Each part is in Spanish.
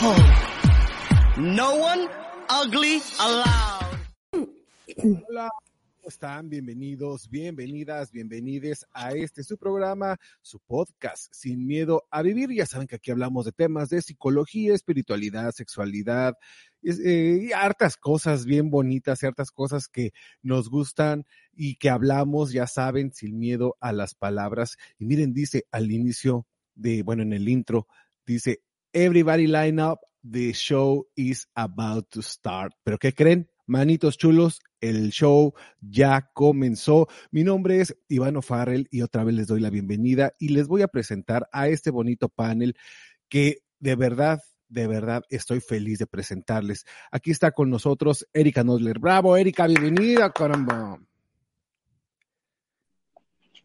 Beautiful. No one ugly allowed. Hola, ¿cómo están? Bienvenidos, bienvenidas, bienvenides a este su programa, su podcast, Sin Miedo a Vivir. Ya saben que aquí hablamos de temas de psicología, espiritualidad, sexualidad, eh, y hartas cosas bien bonitas, ciertas cosas que nos gustan y que hablamos, ya saben, sin miedo a las palabras. Y miren, dice al inicio de, bueno, en el intro, dice, Everybody line up, the show is about to start. ¿Pero qué creen? Manitos chulos, el show ya comenzó. Mi nombre es Ivano Farrell y otra vez les doy la bienvenida y les voy a presentar a este bonito panel que de verdad, de verdad estoy feliz de presentarles. Aquí está con nosotros Erika Nosler. Bravo, Erika, bienvenida, caramba.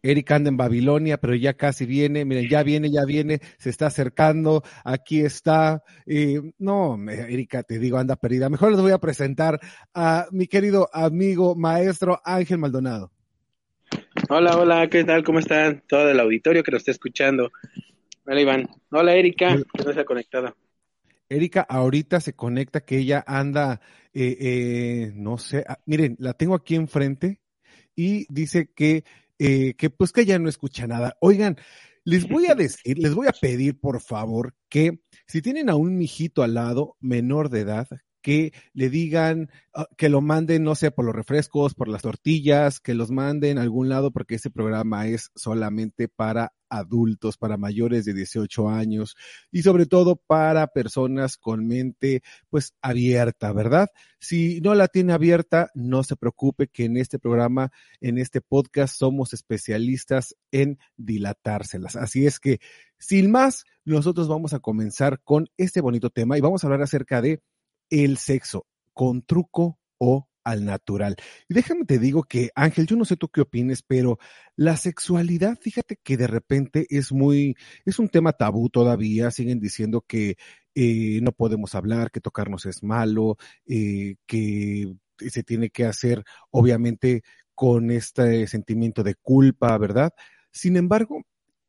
Erika anda en Babilonia, pero ya casi viene, miren, ya viene, ya viene, se está acercando, aquí está. Eh, no, Erika, te digo, anda perdida. Mejor les voy a presentar a mi querido amigo, maestro Ángel Maldonado. Hola, hola, ¿qué tal? ¿Cómo están? Todo el auditorio que nos está escuchando. Hola, Iván. Hola, Erika, que no se ha conectado. Erika ahorita se conecta que ella anda, eh, eh, no sé, ah, miren, la tengo aquí enfrente y dice que eh, que pues que ya no escucha nada. Oigan, les voy a decir, les voy a pedir por favor que si tienen a un mijito al lado menor de edad, que le digan uh, que lo manden, no sé, por los refrescos, por las tortillas, que los manden a algún lado porque este programa es solamente para adultos, para mayores de 18 años y sobre todo para personas con mente pues abierta, ¿verdad? Si no la tiene abierta, no se preocupe que en este programa, en este podcast, somos especialistas en dilatárselas. Así es que, sin más, nosotros vamos a comenzar con este bonito tema y vamos a hablar acerca de el sexo, con truco o al natural. Y déjame te digo que, Ángel, yo no sé tú qué opines, pero la sexualidad, fíjate que de repente es muy, es un tema tabú todavía, siguen diciendo que eh, no podemos hablar, que tocarnos es malo, eh, que se tiene que hacer, obviamente, con este sentimiento de culpa, ¿verdad? Sin embargo,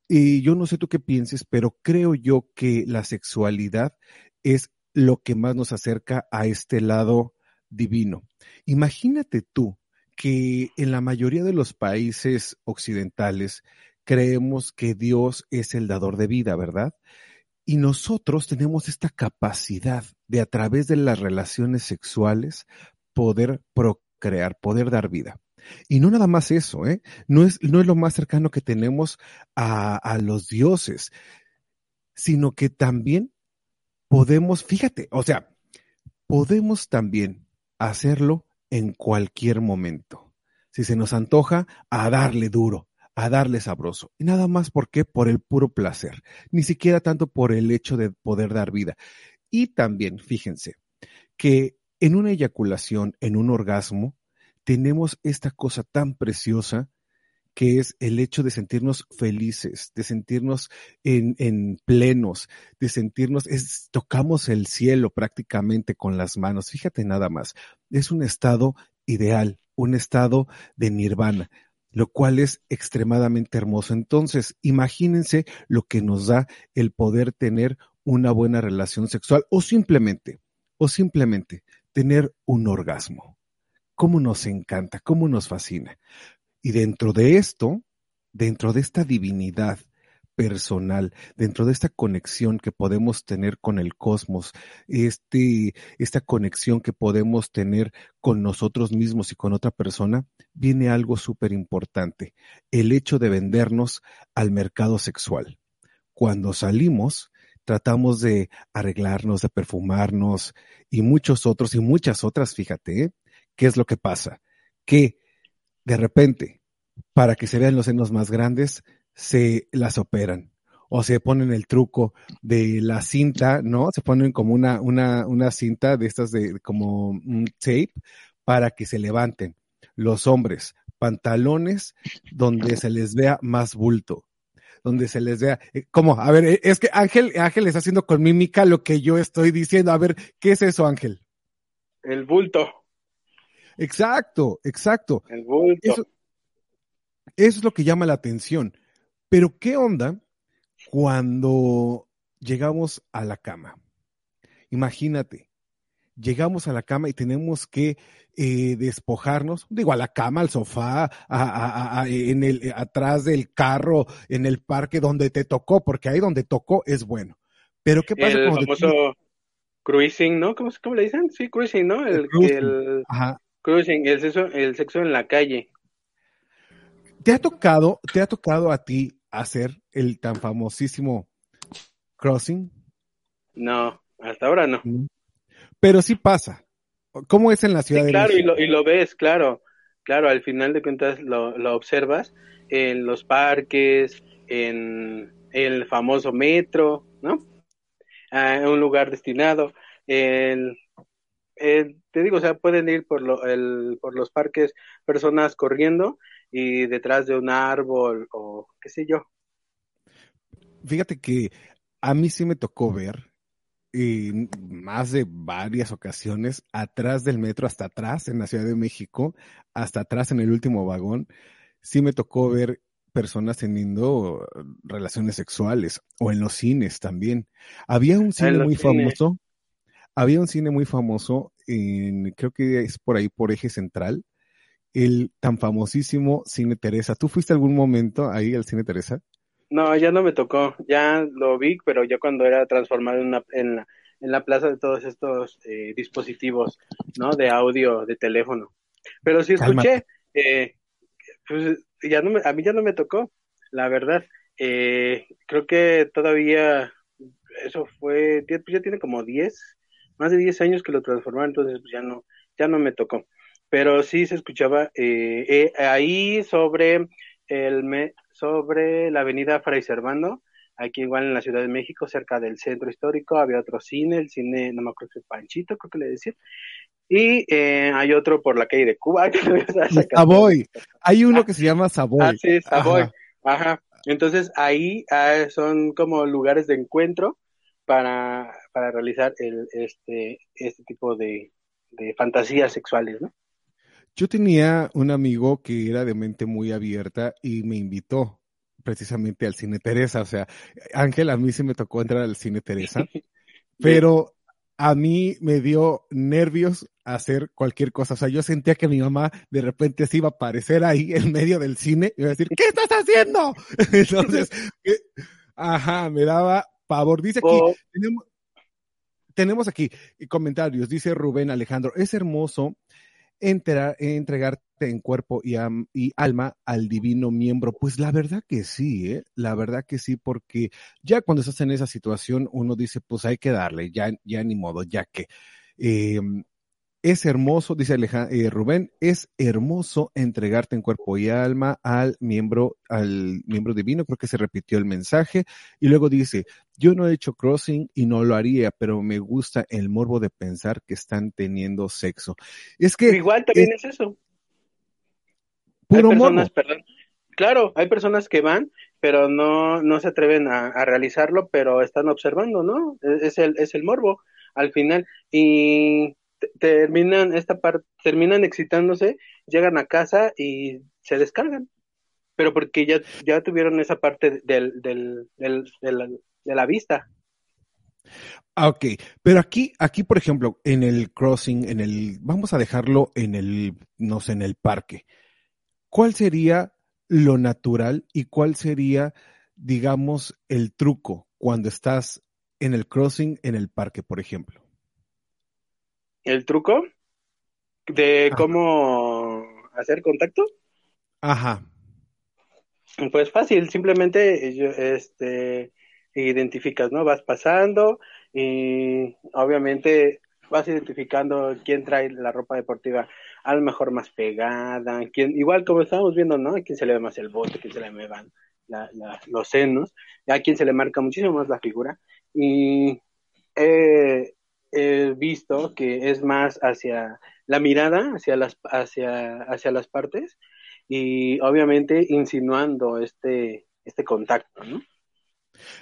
eh, yo no sé tú qué pienses, pero creo yo que la sexualidad es lo que más nos acerca a este lado divino. Imagínate tú que en la mayoría de los países occidentales creemos que Dios es el dador de vida, ¿verdad? Y nosotros tenemos esta capacidad de a través de las relaciones sexuales poder procrear, poder dar vida. Y no nada más eso, ¿eh? No es, no es lo más cercano que tenemos a, a los dioses, sino que también podemos, fíjate, o sea, podemos también hacerlo en cualquier momento. Si se nos antoja, a darle duro, a darle sabroso. Y nada más porque por el puro placer, ni siquiera tanto por el hecho de poder dar vida. Y también, fíjense, que en una eyaculación, en un orgasmo, tenemos esta cosa tan preciosa que es el hecho de sentirnos felices, de sentirnos en, en plenos, de sentirnos, es, tocamos el cielo prácticamente con las manos. Fíjate nada más, es un estado ideal, un estado de nirvana lo cual es extremadamente hermoso. Entonces, imagínense lo que nos da el poder tener una buena relación sexual o simplemente, o simplemente tener un orgasmo. ¿Cómo nos encanta? ¿Cómo nos fascina? Y dentro de esto, dentro de esta divinidad, personal, dentro de esta conexión que podemos tener con el cosmos, este, esta conexión que podemos tener con nosotros mismos y con otra persona, viene algo súper importante, el hecho de vendernos al mercado sexual. Cuando salimos, tratamos de arreglarnos, de perfumarnos y muchos otros y muchas otras, fíjate, ¿eh? ¿qué es lo que pasa? Que de repente, para que se vean los senos más grandes, se las operan o se ponen el truco de la cinta, ¿no? Se ponen como una, una, una cinta de estas de como un tape para que se levanten. Los hombres, pantalones donde se les vea más bulto, donde se les vea, eh, ¿cómo? A ver, eh, es que Ángel, Ángel está haciendo con mímica lo que yo estoy diciendo. A ver, ¿qué es eso, Ángel? El bulto. Exacto, exacto. El bulto. Eso, eso es lo que llama la atención. Pero ¿qué onda cuando llegamos a la cama? Imagínate, llegamos a la cama y tenemos que eh, despojarnos, digo, a la cama, al sofá, a, a, a, en el, atrás del carro, en el parque donde te tocó, porque ahí donde tocó es bueno. Pero ¿qué pasa el te famoso cruising, ¿no? ¿Cómo, ¿Cómo le dicen? Sí, cruising, ¿no? El, El cruising. el Ajá. Cruising, el sexo, el sexo en la calle. ¿Te ha tocado, te ha tocado a ti hacer el tan famosísimo crossing? No, hasta ahora no. Pero sí pasa. ¿Cómo es en la Sí, Ciudad de claro, y lo, y lo ves, claro. Claro, al final de cuentas lo, lo observas en los parques, en el famoso metro, ¿no? Ah, en un lugar destinado. El, el- te digo, o sea, pueden ir por, lo, el, por los parques personas corriendo y detrás de un árbol o qué sé yo. Fíjate que a mí sí me tocó ver en más de varias ocasiones atrás del metro, hasta atrás en la Ciudad de México, hasta atrás en el último vagón, sí me tocó ver personas teniendo relaciones sexuales o en los cines también. Había un cine muy cines. famoso, había un cine muy famoso en, creo que es por ahí, por Eje Central, el tan famosísimo Cine Teresa. ¿Tú fuiste algún momento ahí al Cine Teresa? No, ya no me tocó, ya lo vi, pero ya cuando era transformado en, una, en, la, en la plaza de todos estos eh, dispositivos, ¿no? De audio, de teléfono. Pero sí escuché, eh, pues ya no me, a mí ya no me tocó, la verdad. Eh, creo que todavía eso fue, ya, ya tiene como 10, más de 10 años que lo transformaron, entonces pues ya no, ya no me tocó. Pero sí se escuchaba eh, eh, ahí sobre el me, sobre la avenida Fray Servando, aquí igual en la Ciudad de México, cerca del centro histórico, había otro cine, el cine, no me acuerdo si es Panchito, creo que le decía, y eh, hay otro por la calle de Cuba. Que. Savoy. Hay uno que se llama Savoy. Ah, sí, Savoy. Ajá. Ajá. Entonces ahí ah, son como lugares de encuentro para, para realizar el, este, este tipo de, de fantasías sexuales, ¿no? Yo tenía un amigo que era de mente muy abierta y me invitó precisamente al cine Teresa. O sea, Ángel, a mí sí me tocó entrar al cine Teresa, pero a mí me dio nervios hacer cualquier cosa. O sea, yo sentía que mi mamá de repente se iba a aparecer ahí en medio del cine y iba a decir, ¿qué estás haciendo? Entonces, eh, ajá, me daba pavor. Dice aquí, O- tenemos, tenemos aquí comentarios. Dice Rubén Alejandro, es hermoso entera- entregarte en cuerpo y, am- y alma al divino miembro. Pues la verdad que sí, ¿eh? La verdad que sí, porque ya cuando estás en esa situación, uno dice, pues hay que darle, ya, ya ni modo, ya que. Eh, es hermoso, dice Aleja- eh, Rubén, es hermoso entregarte en cuerpo y alma al miembro, al miembro divino, creo que se repitió el mensaje, y luego dice, yo no he hecho crossing y no lo haría, pero me gusta el morbo de pensar que están teniendo sexo. Es que Igual también es eso. puro hay morbo. personas, perdón. Claro, hay personas que van, pero no, no se atreven a, a realizarlo, pero están observando, ¿no? Es, es el, es el morbo al final. Y te- terminan esta parte, terminan excitándose, llegan a casa y se descargan. Pero porque ya, ya tuvieron esa parte del, del, de la vista. Ah, ok, pero aquí, aquí, por ejemplo, en el crossing, en el, vamos a dejarlo en el, no sé, en el parque. ¿Cuál sería lo natural y cuál sería digamos, el truco cuando estás en el crossing en el parque, por ejemplo? ¿El truco? ¿De cómo hacer contacto? Ajá. Pues fácil, simplemente este, identificas, ¿no? Vas pasando y obviamente vas identificando quién trae la ropa deportiva a lo mejor más pegada, quién, igual como estábamos viendo, ¿no? A quién se le ve más el bote, a quién se le van los senos, a quién se le marca muchísimo más la figura. Y he, visto que es más hacia la mirada, hacia las, hacia, hacia las partes, y obviamente insinuando este, este contacto, ¿no?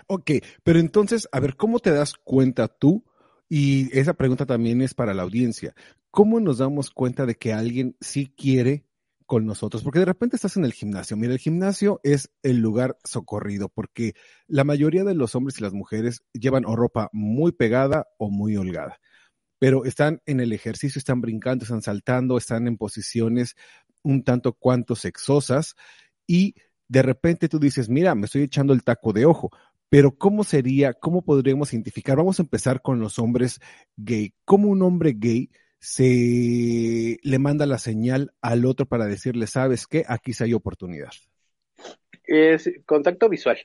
Ok, pero entonces, a ver, ¿cómo te das cuenta tú? Y esa pregunta también es para la audiencia. ¿Cómo nos damos cuenta de que alguien sí quiere con nosotros? Porque de repente estás en el gimnasio. Mira, el gimnasio es el lugar socorrido porque la mayoría de los hombres y las mujeres llevan ropa muy pegada o muy holgada. Pero están en el ejercicio, están brincando, están saltando, están en posiciones un tanto cuanto sexosas y de repente tú dices, mira, me estoy echando el taco de ojo, pero ¿cómo sería, cómo podríamos identificar? Vamos a empezar con los hombres gay. ¿Cómo un hombre gay se le manda la señal al otro para decirle, sabes qué, aquí sí hay oportunidad? Es contacto visual.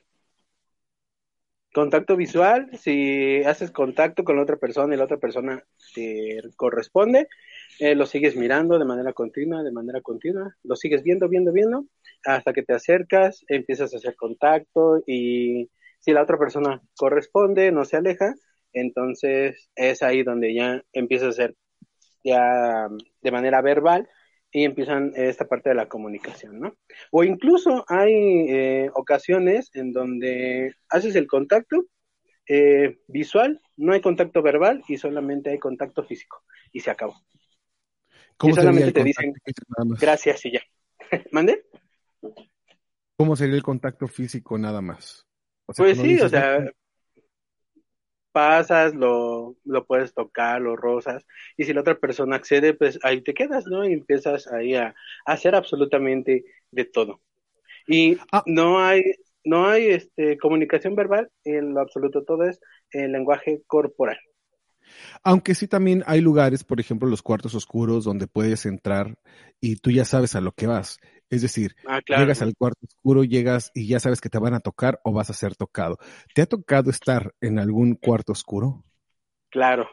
Contacto visual, si haces contacto con la otra persona y la otra persona te corresponde, eh, lo sigues mirando de manera continua, de manera continua, lo sigues viendo, viendo, viendo, hasta que te acercas, empiezas a hacer contacto y si la otra persona corresponde, no se aleja, entonces es ahí donde ya empieza a hacer ya de manera verbal y empiezan esta parte de la comunicación, ¿no? O incluso hay eh, ocasiones en donde haces el contacto eh, visual, no hay contacto verbal y solamente hay contacto físico y se acabó. ¿Cómo y solamente te dicen gracias y ya. ¿Mande? ¿Cómo sería el contacto físico nada más? pues sí, o sea, pasas, lo, lo puedes tocar, lo rozas, y si la otra persona accede, pues ahí te quedas, ¿no? Y empiezas ahí a, hacer absolutamente de todo. Y ah. no hay, no hay este, comunicación verbal, en lo absoluto todo es el lenguaje corporal. Aunque sí también hay lugares, por ejemplo, los cuartos oscuros, donde puedes entrar y tú ya sabes a lo que vas. Es decir, ah, llegas al cuarto oscuro, llegas y ya sabes que te van a tocar o vas a ser tocado. ¿Te ha tocado estar en algún cuarto oscuro? Claro.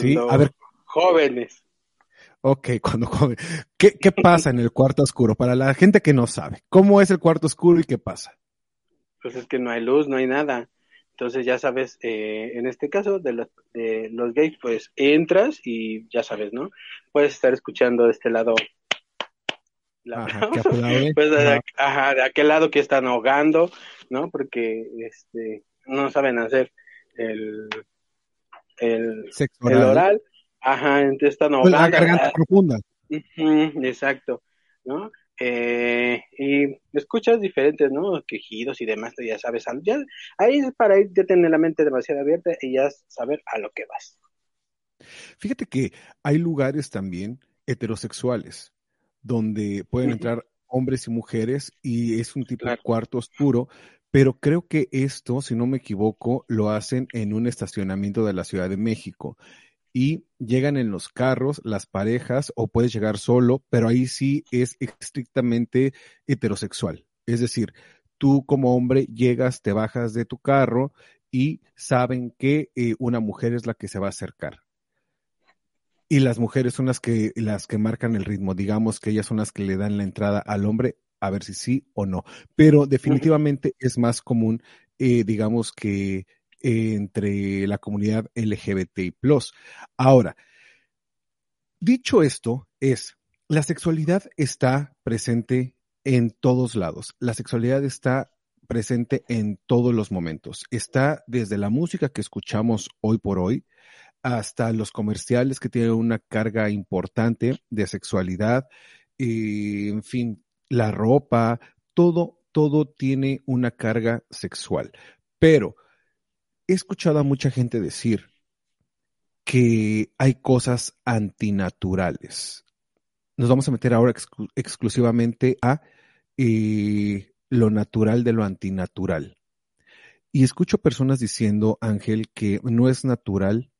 sí, a ver. Jóvenes. Ok, cuando joven. ¿Qué, ¿Qué pasa en el cuarto oscuro? Para la gente que no sabe, ¿cómo es el cuarto oscuro y qué pasa? Pues es que no hay luz, no hay nada. Entonces ya sabes, eh, en este caso de los, de los gays, pues entras y ya sabes, ¿no? Puedes estar escuchando de este lado ajá, pues de, ajá, de aquel lado que están ahogando, ¿no? Porque este no saben hacer el el, el oral, ajá, entonces están ahogando. La garganta profunda. exacto, ¿no? Eh, y escuchas diferentes, ¿no? Quejidos y demás, ya sabes, ya, ahí es para ir, ya tener la mente demasiado abierta y ya saber a lo que vas. Fíjate que hay lugares también heterosexuales donde pueden entrar hombres y mujeres y es un tipo de cuarto oscuro, pero creo que esto, si no me equivoco, lo hacen en un estacionamiento de la Ciudad de México y llegan en los carros las parejas o puedes llegar solo, pero ahí sí es estrictamente heterosexual. Es decir, tú como hombre llegas, te bajas de tu carro y saben que eh, una mujer es la que se va a acercar y las mujeres son las que, las que marcan el ritmo. Digamos que ellas son las que le dan la entrada al hombre a ver si sí o no. Pero definitivamente es más común, eh, digamos que entre la comunidad LGBTI+. Ahora, dicho esto, es, la sexualidad está presente en todos lados. La sexualidad está presente en todos los momentos. Está desde la música que escuchamos hoy por hoy, hasta los comerciales que tienen una carga importante de sexualidad, y, en fin, la ropa, todo, todo tiene una carga sexual. Pero he escuchado a mucha gente decir que hay cosas antinaturales. Nos vamos a meter ahora exclusivamente a eh, lo natural de lo antinatural. Y escucho personas diciendo, Ángel, que no es natural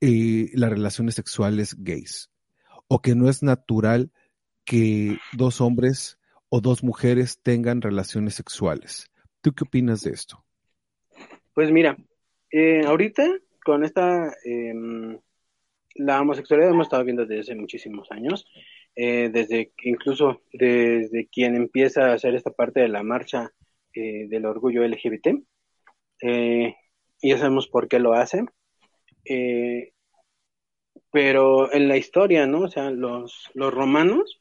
eh, las relaciones sexuales gays, o que no es natural que dos hombres o dos mujeres tengan relaciones sexuales. ¿Tú qué opinas de esto? Pues mira, eh, ahorita con esta, em, la homosexualidad hemos estado viendo desde hace muchísimos años, eh, desde incluso desde quien empieza a hacer esta parte de la marcha eh, del orgullo LGBT. y ya sabemos por qué lo hace. pero en la historia, ¿no? O sea, los, los romanos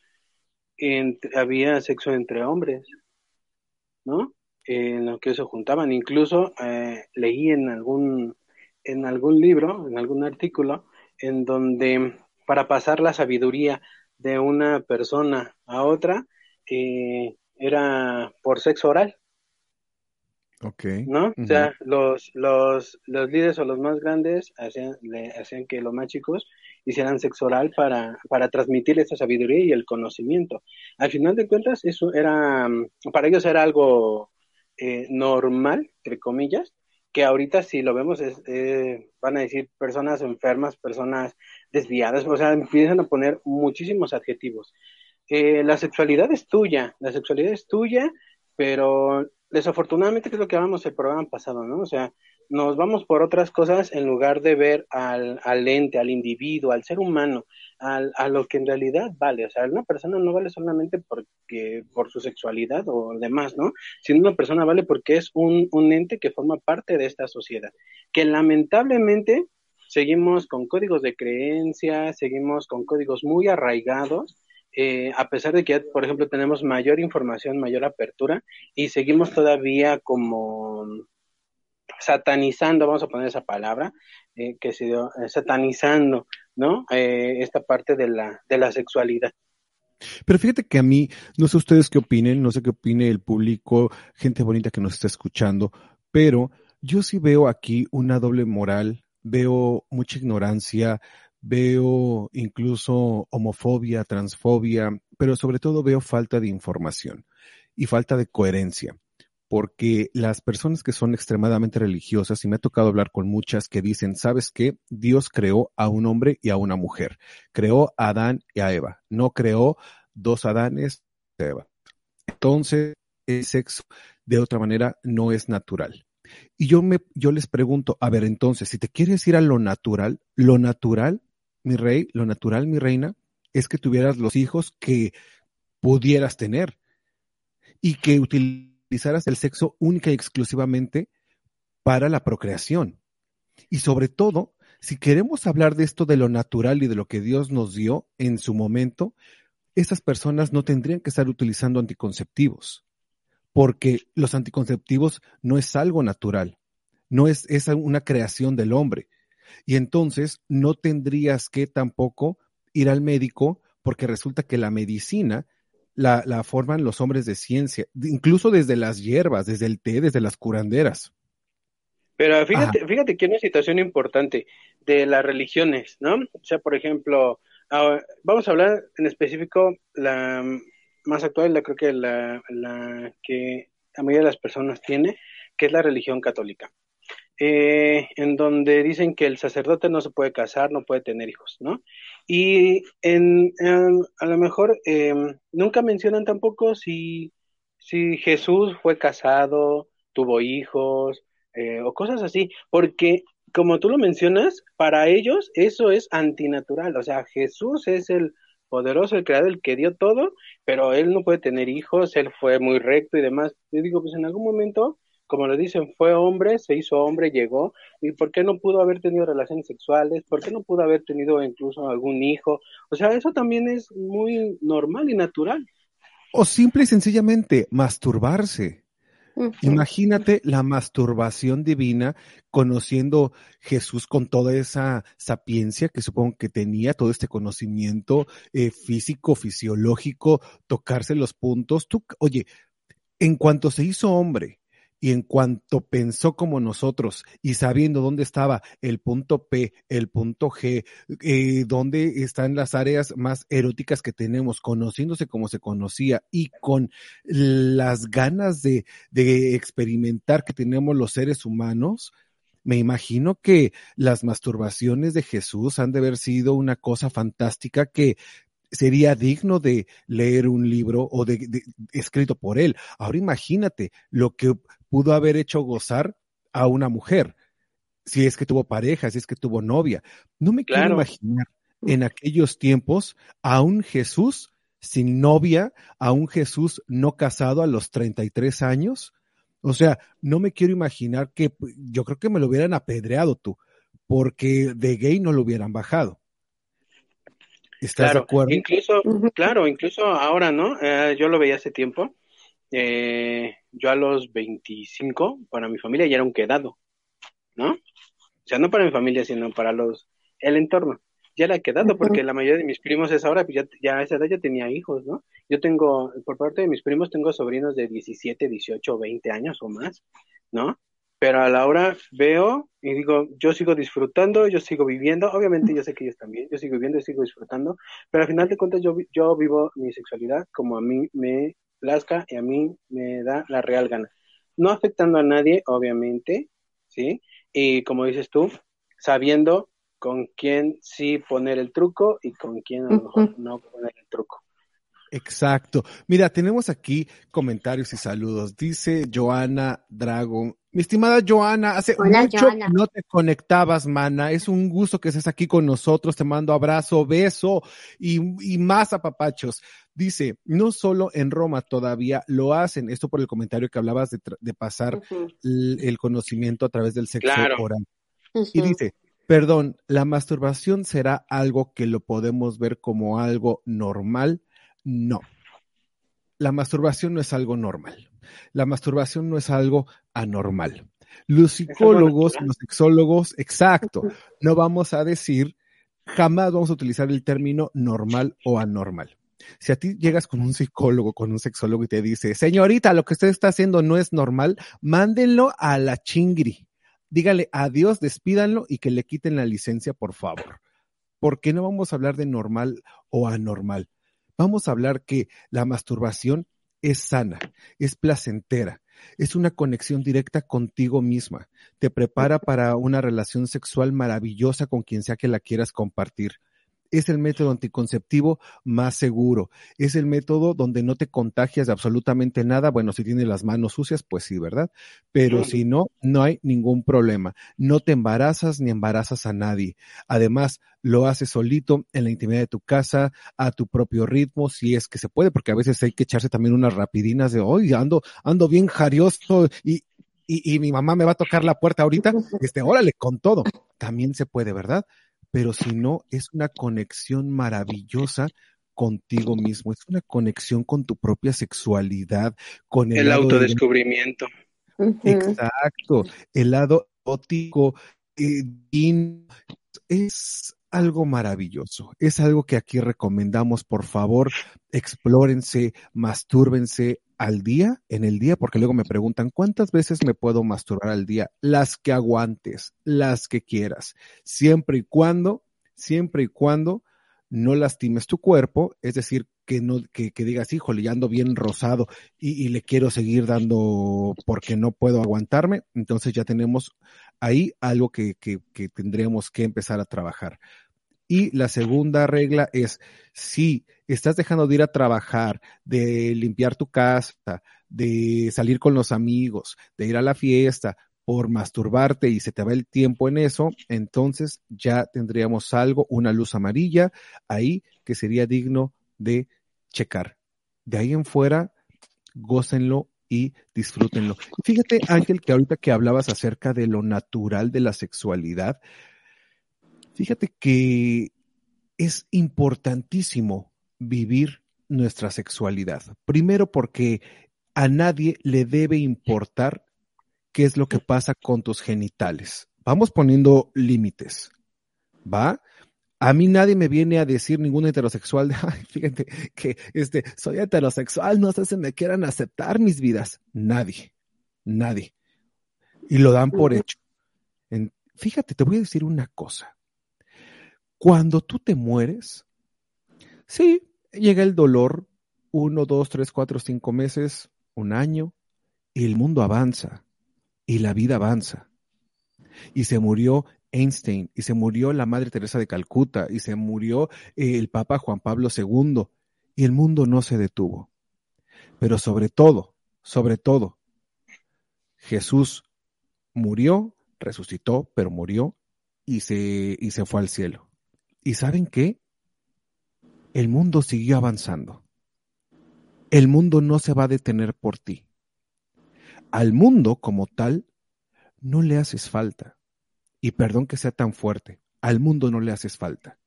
había sexo entre hombres, ¿no? En lo que se juntaban. Incluso eh, leí en algún, en algún libro, en algún artículo, en donde para pasar la sabiduría de una persona a otra eh, era por sexo oral. Okay. ¿No? O sea, los, los, los líderes o los más grandes hacían, le, hacían que los más chicos hicieran sexo oral para, para transmitir esa sabiduría y el conocimiento. Al final de cuentas, eso era, para ellos era algo eh, normal, entre comillas, que ahorita si lo vemos es, eh, van a decir personas enfermas, personas desviadas, o sea, empiezan a poner muchísimos adjetivos. Eh, la sexualidad es tuya, la sexualidad es tuya, pero desafortunadamente, que es lo que hablamos el programa pasado, ¿no? O sea, nos vamos por otras cosas en lugar de ver al, al ente, al individuo, al ser humano, al, a lo que en realidad vale. O sea, una persona no vale solamente porque, por su sexualidad o demás, ¿no? Sino una persona vale porque es un, un ente que forma parte de esta sociedad. Que lamentablemente seguimos con códigos de creencia, seguimos con códigos muy arraigados eh, a pesar de que, por ejemplo, tenemos mayor información, mayor apertura, y seguimos todavía como satanizando, vamos a poner esa palabra, eh, que se dio, eh, satanizando, ¿no? esta parte de la, de la sexualidad. Pero fíjate que a mí, no sé ustedes qué opinen, no sé qué opine el público, gente bonita que nos está escuchando, pero yo sí veo aquí una doble moral, veo mucha ignorancia, veo incluso homofobia, transfobia, pero sobre todo veo falta de información y falta de coherencia, porque las personas que son extremadamente religiosas, y me ha tocado hablar con muchas que dicen, ¿sabes qué? Dios creó a un hombre y a una mujer, creó a Adán y a Eva, no creó dos Adanes y Eva. Entonces, el sexo de otra manera no es natural. Y yo me, yo les pregunto, a ver, entonces, si te quieres ir a lo natural, lo natural mi rey, lo natural, mi reina, es que tuvieras los hijos que pudieras tener y que utilizaras el sexo única y exclusivamente para la procreación. Y sobre todo, si queremos hablar de esto de lo natural y de lo que Dios nos dio en su momento, esas personas no tendrían que estar utilizando anticonceptivos, porque los anticonceptivos no es algo natural, no es, es una creación del hombre. Y entonces no tendrías que tampoco ir al médico porque resulta que la medicina la, la forman los hombres de ciencia, incluso desde las hierbas, desde el té, desde las curanderas. Pero fíjate, fíjate que una situación importante de las religiones, ¿no? O sea, por ejemplo, vamos a hablar en específico la más actual, la creo que la, la que la mayoría de las personas tiene, que es la religión católica eh, en donde dicen que el sacerdote no se puede casar, no puede tener hijos, ¿no? Y en, a lo mejor em, nunca mencionan tampoco si, si Jesús fue casado, tuvo hijos eh, o cosas así, porque como tú lo mencionas, para ellos eso es antinatural, o sea, Jesús es el poderoso, el creador, el que dio todo, pero él no puede tener hijos, él fue muy recto y demás. Yo digo, pues en algún momento como lo dicen, fue hombre, se hizo hombre, llegó, y por qué no pudo haber tenido relaciones sexuales, por qué no pudo haber tenido incluso algún hijo, o sea, eso también es muy normal y natural. O simple y sencillamente masturbarse. Imagínate la masturbación divina conociendo Jesús con toda esa sapiencia que supongo que tenía, todo este conocimiento eh, físico, fisiológico, tocarse los puntos. Tú, oye, en cuanto se hizo hombre, y en cuanto pensó como nosotros y sabiendo dónde estaba el punto P, el punto G, eh, dónde están las áreas más eróticas que tenemos, conociéndose como se conocía y con las ganas de, experimentar que tenemos los seres humanos, me imagino que las masturbaciones de Jesús han de haber sido una cosa fantástica que sería digno de leer un libro o de, escrito por él. Ahora imagínate lo que pudo haber hecho gozar a una mujer, si es que tuvo pareja, si es que tuvo novia. No me quiero imaginar en aquellos tiempos a un Jesús sin novia, a un Jesús no casado a los 33 años. O sea, no me quiero imaginar que yo creo que me lo hubieran apedreado tú, porque de gay no lo hubieran bajado. ¿Estás claro, de acuerdo? Incluso, claro, incluso ahora, ¿no? Eh, yo lo veía hace tiempo. Eh, yo a los 25, para mi familia ya era un quedado, ¿no? O sea, no para mi familia, sino para los, el entorno. Ya era quedado, porque la mayoría de mis primos es ahora, pues ya, ya a esa edad ya tenía hijos, ¿no? Yo tengo, por parte de mis primos, tengo sobrinos de 17, 18, 20 años o más, ¿no? pero a la hora veo y digo, yo sigo disfrutando, yo sigo viviendo, obviamente yo sé que ellos también, yo sigo viviendo y sigo disfrutando, pero al final de cuentas yo, yo vivo mi sexualidad como a mí me plazca y a mí me da la real gana. No afectando a nadie, obviamente, ¿sí? Y como dices tú, sabiendo con quién sí poner el truco y con quién a lo mejor no poner el truco. Exacto. Mira, tenemos aquí comentarios y saludos. Dice Joana Dragon. Mi estimada Joana, hace mucho que no te conectabas, mana. Es un gusto que estés aquí con nosotros. Te mando abrazo, beso y, más apapachos. Dice, no solo en Roma todavía lo hacen. Esto por el comentario que hablabas de, pasar el, conocimiento a través del sexo oral. Y dice, perdón, ¿la masturbación será algo que lo podemos ver como algo normal? No. La masturbación no es algo normal. La masturbación no es algo anormal. Los psicólogos, los sexólogos, exacto, no vamos a decir, jamás vamos a utilizar el término normal o anormal. Si a ti llegas con un psicólogo, con un sexólogo y te dice, señorita, lo que usted está haciendo no es normal, mándenlo a la chingri. Dígale adiós, despídanlo y que le quiten la licencia, por favor. Porque no vamos a hablar de normal o anormal. Vamos a hablar que la masturbación es sana, es placentera, es una conexión directa contigo misma, te prepara para una relación sexual maravillosa con quien sea que la quieras compartir es el método anticonceptivo más seguro. Es el método donde no te contagias de absolutamente nada. Bueno, si tienes las manos sucias, pues sí, ¿verdad? Pero si no, no hay ningún problema. No te embarazas ni embarazas a nadie. Además, lo haces solito en la intimidad de tu casa, a tu propio ritmo, si es que se puede, porque a veces hay que echarse también unas rapidinas de, hoy ando, ando bien jarioso y, y, y, mi mamá me va a tocar la puerta ahorita, este, órale, con todo. También se puede, ¿verdad? Pero si no, es una conexión maravillosa contigo mismo, es una conexión con tu propia sexualidad, con el, autodescubrimiento. Exacto, el lado ótico, eh, es algo maravilloso, es algo que aquí recomendamos, por favor, explórense, mastúrbense, al día, en el día, porque luego me preguntan cuántas veces me puedo masturbar al día, las que aguantes, las que quieras, siempre y cuando, siempre y cuando no lastimes tu cuerpo, es decir, que no, que, digas, híjole, ya ando bien rosado y, le quiero seguir dando porque no puedo aguantarme, entonces ya tenemos ahí algo que, que, que tendremos que empezar a trabajar. Y la segunda regla es, si estás dejando de ir a trabajar, de limpiar tu casa, de salir con los amigos, de ir a la fiesta, por masturbarte y se te va el tiempo en eso, entonces ya tendríamos algo, una luz amarilla ahí que sería digno de checar. De ahí en fuera, gócenlo y disfrútenlo. Fíjate, Ángel, que ahorita que hablabas acerca de lo natural de la sexualidad, Fíjate que es importantísimo vivir nuestra sexualidad. Primero porque a nadie le debe importar qué es lo que pasa con tus genitales. Vamos poniendo límites. ¿Va? A mí nadie me viene a decir ningún heterosexual, de, Ay, fíjate que este, soy heterosexual, no sé si me quieran aceptar mis vidas. Nadie. nadie. Y lo dan por hecho. fíjate, te voy a decir una cosa. Cuando tú te mueres, sí, llega el dolor, uno, dos, tres, cuatro, cinco meses, un año, y el mundo avanza, y la vida avanza. Y se murió Einstein, y se murió la Madre Teresa de Calcuta, y se murió eh, el Papa Juan Pablo II, y el mundo no se detuvo. Pero sobre todo, sobre todo, Jesús murió, resucitó, pero murió y se, y se fue al cielo. ¿Y saben qué? El mundo siguió avanzando. El mundo no se va a detener por ti. Al mundo como tal no le haces falta. Y perdón que sea tan fuerte, al mundo no le haces falta.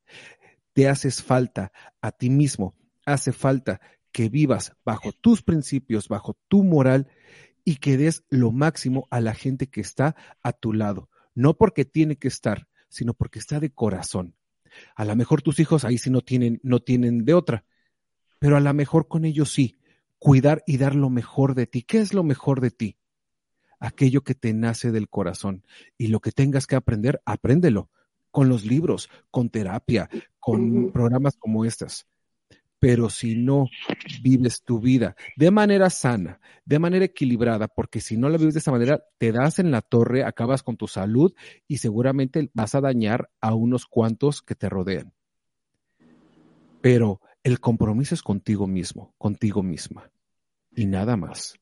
Te haces falta a ti mismo, hace falta que vivas bajo tus principios, bajo tu moral y que des lo máximo a la gente que está a tu lado. No porque tiene que estar, sino porque está de corazón. A lo mejor tus hijos ahí sí no tienen, no tienen de otra, pero a lo mejor con ellos sí. Cuidar y dar lo mejor de ti. ¿Qué es lo mejor de ti? Aquello que te nace del corazón. Y lo que tengas que aprender, apréndelo. Con los libros, con terapia, con programas como estas pero si no vives tu vida de manera sana, de manera equilibrada, porque si no la vives de esa manera, te das en la torre, acabas con tu salud y seguramente vas a dañar a unos cuantos que te rodean. Pero el compromiso es contigo mismo, contigo misma, y nada más.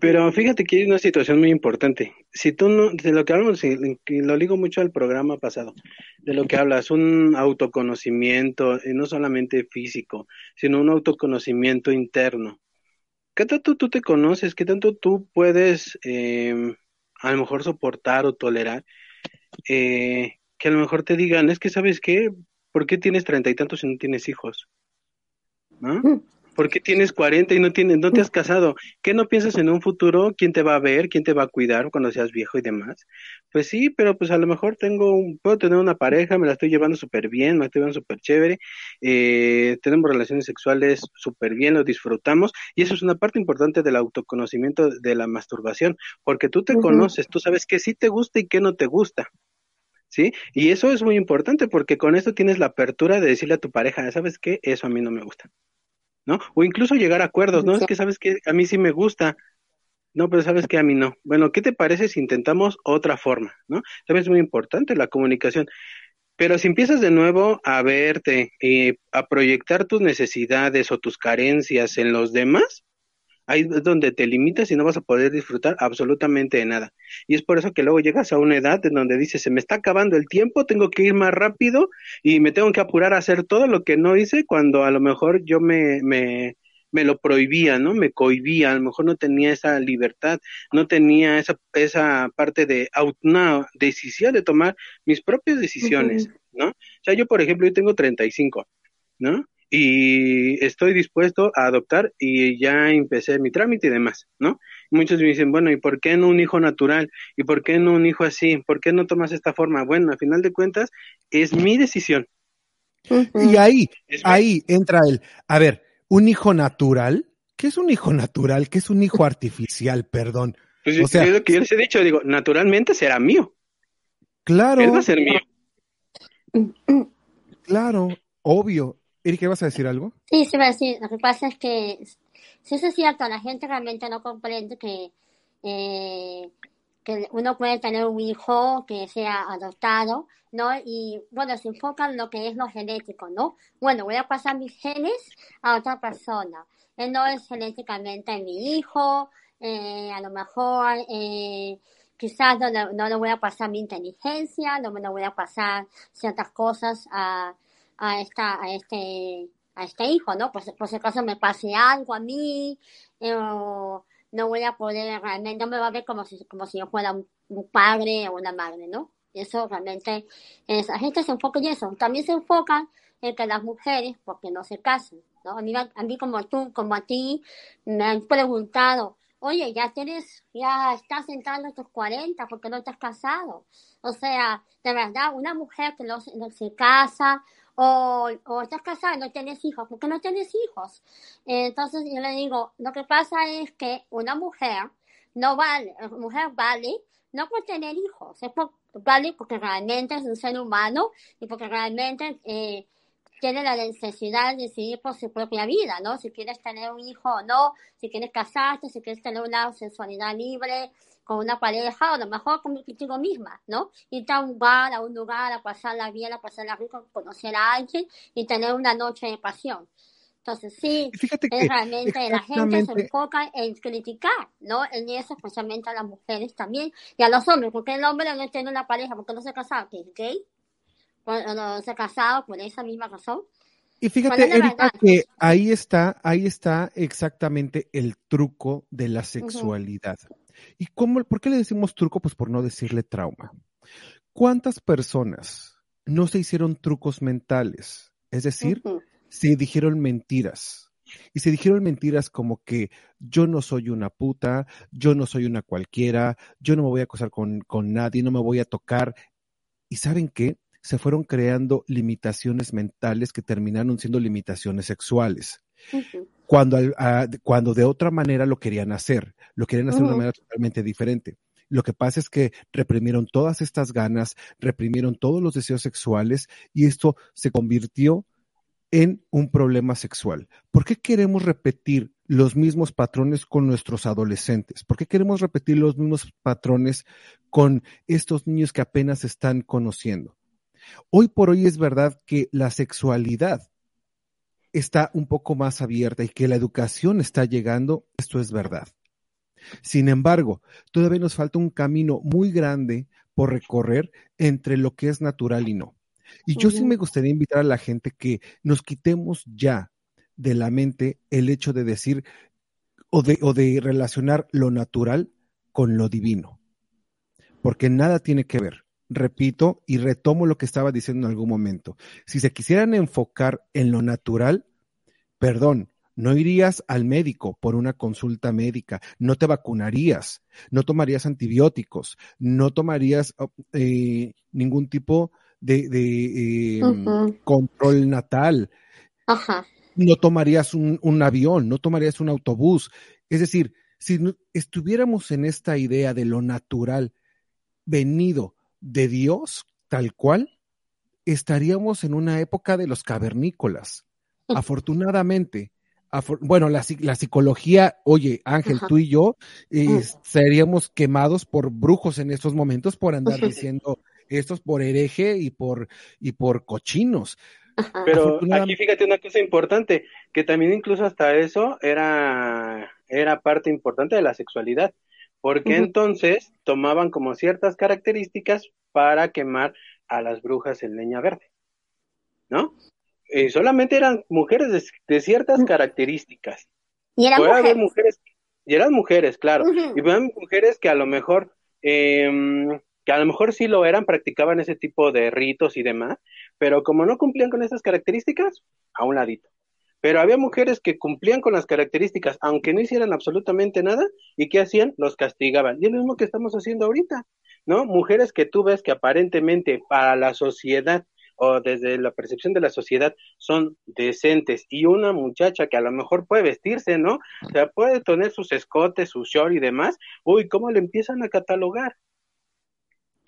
Pero fíjate que hay una situación muy importante. Si tú no, de lo que hablamos, y lo ligo mucho al programa pasado, de lo que hablas, un autoconocimiento, y no solamente físico, sino un autoconocimiento interno. ¿Qué tanto tú te conoces? ¿Qué tanto tú puedes eh, a lo mejor soportar o tolerar? Eh, que a lo mejor te digan, es que sabes qué, ¿por qué tienes treinta y tantos y no tienes hijos? ¿No? ¿Por qué tienes 40 y no, tienes, no te has casado? ¿Qué no piensas en un futuro? ¿Quién te va a ver? ¿Quién te va a cuidar cuando seas viejo y demás? Pues sí, pero pues a lo mejor tengo, puedo tener una pareja, me la estoy llevando súper bien, me la estoy llevando súper chévere, eh, tenemos relaciones sexuales súper bien, lo disfrutamos y eso es una parte importante del autoconocimiento de la masturbación, porque tú te conoces, tú sabes qué sí te gusta y qué no te gusta. ¿Sí? Y eso es muy importante porque con esto tienes la apertura de decirle a tu pareja, ¿sabes qué? Eso a mí no me gusta. ¿No? O incluso llegar a acuerdos, ¿no? Es que sabes que a mí sí me gusta, no, pero sabes que a mí no. Bueno, ¿qué te parece si intentamos otra forma, ¿no? También es muy importante la comunicación. Pero si empiezas de nuevo a verte, y a proyectar tus necesidades o tus carencias en los demás, ahí es donde te limitas y no vas a poder disfrutar absolutamente de nada. Y es por eso que luego llegas a una edad en donde dices, se me está acabando el tiempo, tengo que ir más rápido y me tengo que apurar a hacer todo lo que no hice cuando a lo mejor yo me, me, me lo prohibía, ¿no? Me cohibía, a lo mejor no tenía esa libertad, no tenía esa, esa parte de una decisión de tomar mis propias decisiones, ¿no? O sea, yo, por ejemplo, yo tengo 35, ¿no? Y estoy dispuesto a adoptar y ya empecé mi trámite y demás, ¿no? Muchos me dicen, bueno, ¿y por qué no un hijo natural? ¿Y por qué no un hijo así? ¿Por qué no tomas esta forma? Bueno, a final de cuentas, es mi decisión. Y ahí, ahí entra el, a ver, un hijo natural, ¿qué es un hijo natural? ¿Qué es un hijo artificial? Perdón. Pues o sea, lo que yo les he dicho, digo, naturalmente será mío. Claro. Él va a ser mío. Claro, obvio. Erika, ¿vas a decir algo? Sí, sí, decir. Lo que pasa es que, si eso es cierto, la gente realmente no comprende que, eh, que uno puede tener un hijo que sea adoptado, ¿no? Y, bueno, se enfoca en lo que es lo genético, ¿no? Bueno, voy a pasar mis genes a otra persona. Él no es genéticamente mi hijo, eh, a lo mejor... Eh, quizás no, no, le voy a pasar mi inteligencia, no me no voy a pasar ciertas cosas a, a esta, a este, a este hijo, ¿no? Pues por si acaso me pase algo a mí, eh, no voy a poder realmente, no me va a ver como si, como si yo fuera un, padre o una madre, ¿no? Eso realmente, es, la gente se enfoca en eso. También se enfocan en que las mujeres, porque no se casan, ¿no? A mí, a mí como tú, como a ti, me han preguntado, oye, ya tienes, ya estás entrando a tus 40, ¿por qué no estás casado? O sea, de verdad, una mujer que no se casa o, o estás casada y no tienes hijos, ¿por qué no tienes hijos? entonces yo le digo, lo que pasa es que una mujer no vale, mujer vale no por tener hijos, es vale porque realmente es un ser humano y porque realmente eh, tiene la necesidad de decidir por su propia vida, ¿no? Si quieres tener un hijo o no, si quieres casarte, si quieres tener una sexualidad libre con una pareja, o a lo mejor contigo misma, ¿no? Ir a un bar, a un lugar, a pasarla bien, a pasarla rico, conocer a alguien y tener una noche de pasión. Entonces, sí, Fíjate que es realmente la gente se enfoca en criticar, ¿no? En eso, especialmente a las mujeres también y a los hombres, porque el hombre no tiene una pareja, porque no se ha casado, que es gay, no se ha casado por esa misma razón. Y fíjate, Erika, que ahí está, ahí está exactamente el truco de la sexualidad. ¿Y cómo, por qué le decimos truco? Pues por no decirle trauma. ¿Cuántas personas no se hicieron trucos mentales? Es decir, se dijeron mentiras. Y se dijeron mentiras como que yo no soy una puta, yo no soy una cualquiera, yo no me voy a acosar con, con nadie, no me voy a tocar. ¿Y saben qué? Se fueron creando limitaciones mentales que terminaron siendo limitaciones sexuales. Cuando, a- cuando de otra manera lo querían hacer, lo querían hacer de una manera totalmente diferente. Lo que pasa es que reprimieron todas estas ganas, reprimieron todos los deseos sexuales y esto se convirtió en un problema sexual. ¿Por qué queremos repetir los mismos patrones con nuestros adolescentes? ¿Por qué queremos repetir los mismos patrones con estos niños que apenas están conociendo? Hoy por hoy es verdad que la sexualidad está un poco más abierta y que la educación está llegando, esto es verdad. Sin embargo, todavía nos falta un camino muy grande por recorrer entre lo que es natural y no. Y yo sí me gustaría invitar a la gente que nos quitemos ya de la mente el hecho de decir o de, o de relacionar lo natural con lo divino. Porque nada tiene que ver. Repito y retomo lo que estaba diciendo en algún momento. Si se quisieran enfocar en lo natural, perdón, no irías al médico por una consulta médica, no te vacunarías, no tomarías antibióticos, no tomarías oh, eh, ningún tipo de, de, eh, Ujú. control natal, Ajá. no tomarías un, un avión, no tomarías un autobús. Es decir, si no- estuviéramos en esta idea de lo natural venido de Dios, tal cual, estaríamos en una época de los cavernícolas. Afortunadamente, afor- bueno, la, psi- la psicología, oye, Ángel, Ajá. tú y yo eh, Mm. seríamos quemados por brujos en estos momentos por andar diciendo estos por hereje y por, y por cochinos. Pero aquí fíjate una cosa importante, que también incluso hasta eso era, era parte importante de la sexualidad, porque entonces tomaban como ciertas características para quemar a las brujas en leña verde, ¿no? Y solamente eran mujeres de, de ciertas características. Y era Puede haber mujer. mujeres, y eran mujeres, claro, y eran mujeres que a lo mejor, em, que a lo mejor sí lo eran, practicaban ese tipo de ritos y demás, pero como no cumplían con esas características, a un ladito. Pero había mujeres que cumplían con las características, aunque no hicieran absolutamente nada, y ¿qué hacían? Los castigaban. Y es lo mismo que estamos haciendo ahorita, ¿no? Mujeres que tú ves que aparentemente para la sociedad o desde la percepción de la sociedad son decentes y una muchacha que a lo mejor puede vestirse, ¿no? O sea, puede tener sus escotes, su short y demás, uy, ¿cómo le empiezan a catalogar?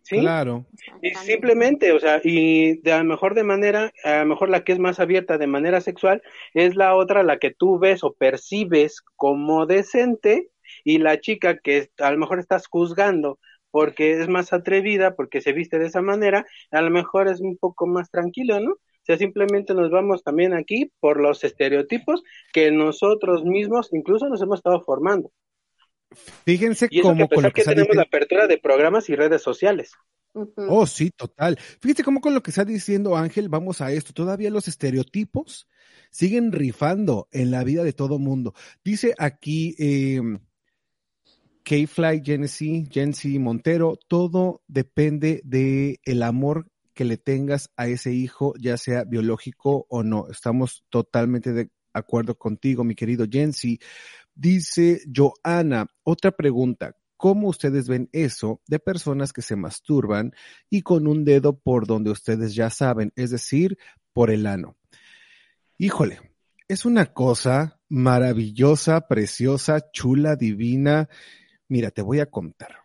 ¿Sí? Claro. Y simplemente, o sea, y de a lo mejor de manera, a lo mejor la que es más abierta de manera sexual es la otra, la que tú ves o percibes como decente y la chica que a lo mejor estás juzgando porque es más atrevida, porque se viste de esa manera, a lo mejor es un poco más tranquilo, ¿no? O sea, simplemente nos vamos también aquí por los estereotipos que nosotros mismos incluso nos hemos estado formando. Fíjense Y eso que a cómo con lo que que tenemos la apertura de programas y redes sociales. Oh, sí, total. Fíjate cómo con lo que está diciendo Ángel, vamos a esto. Todavía los estereotipos siguen rifando en la vida de todo mundo. Dice aquí eh, K-Fly, Genesee, Jency Montero, todo depende de el amor que le tengas a ese hijo, ya sea biológico o no. Estamos totalmente de acuerdo contigo, mi querido Jency. Dice Joana, otra pregunta. ¿Cómo ustedes ven eso de personas que se masturban y con un dedo por donde ustedes ya saben, es decir, por el ano? Híjole, es una cosa maravillosa, preciosa, chula, divina. Mira, te voy a contar.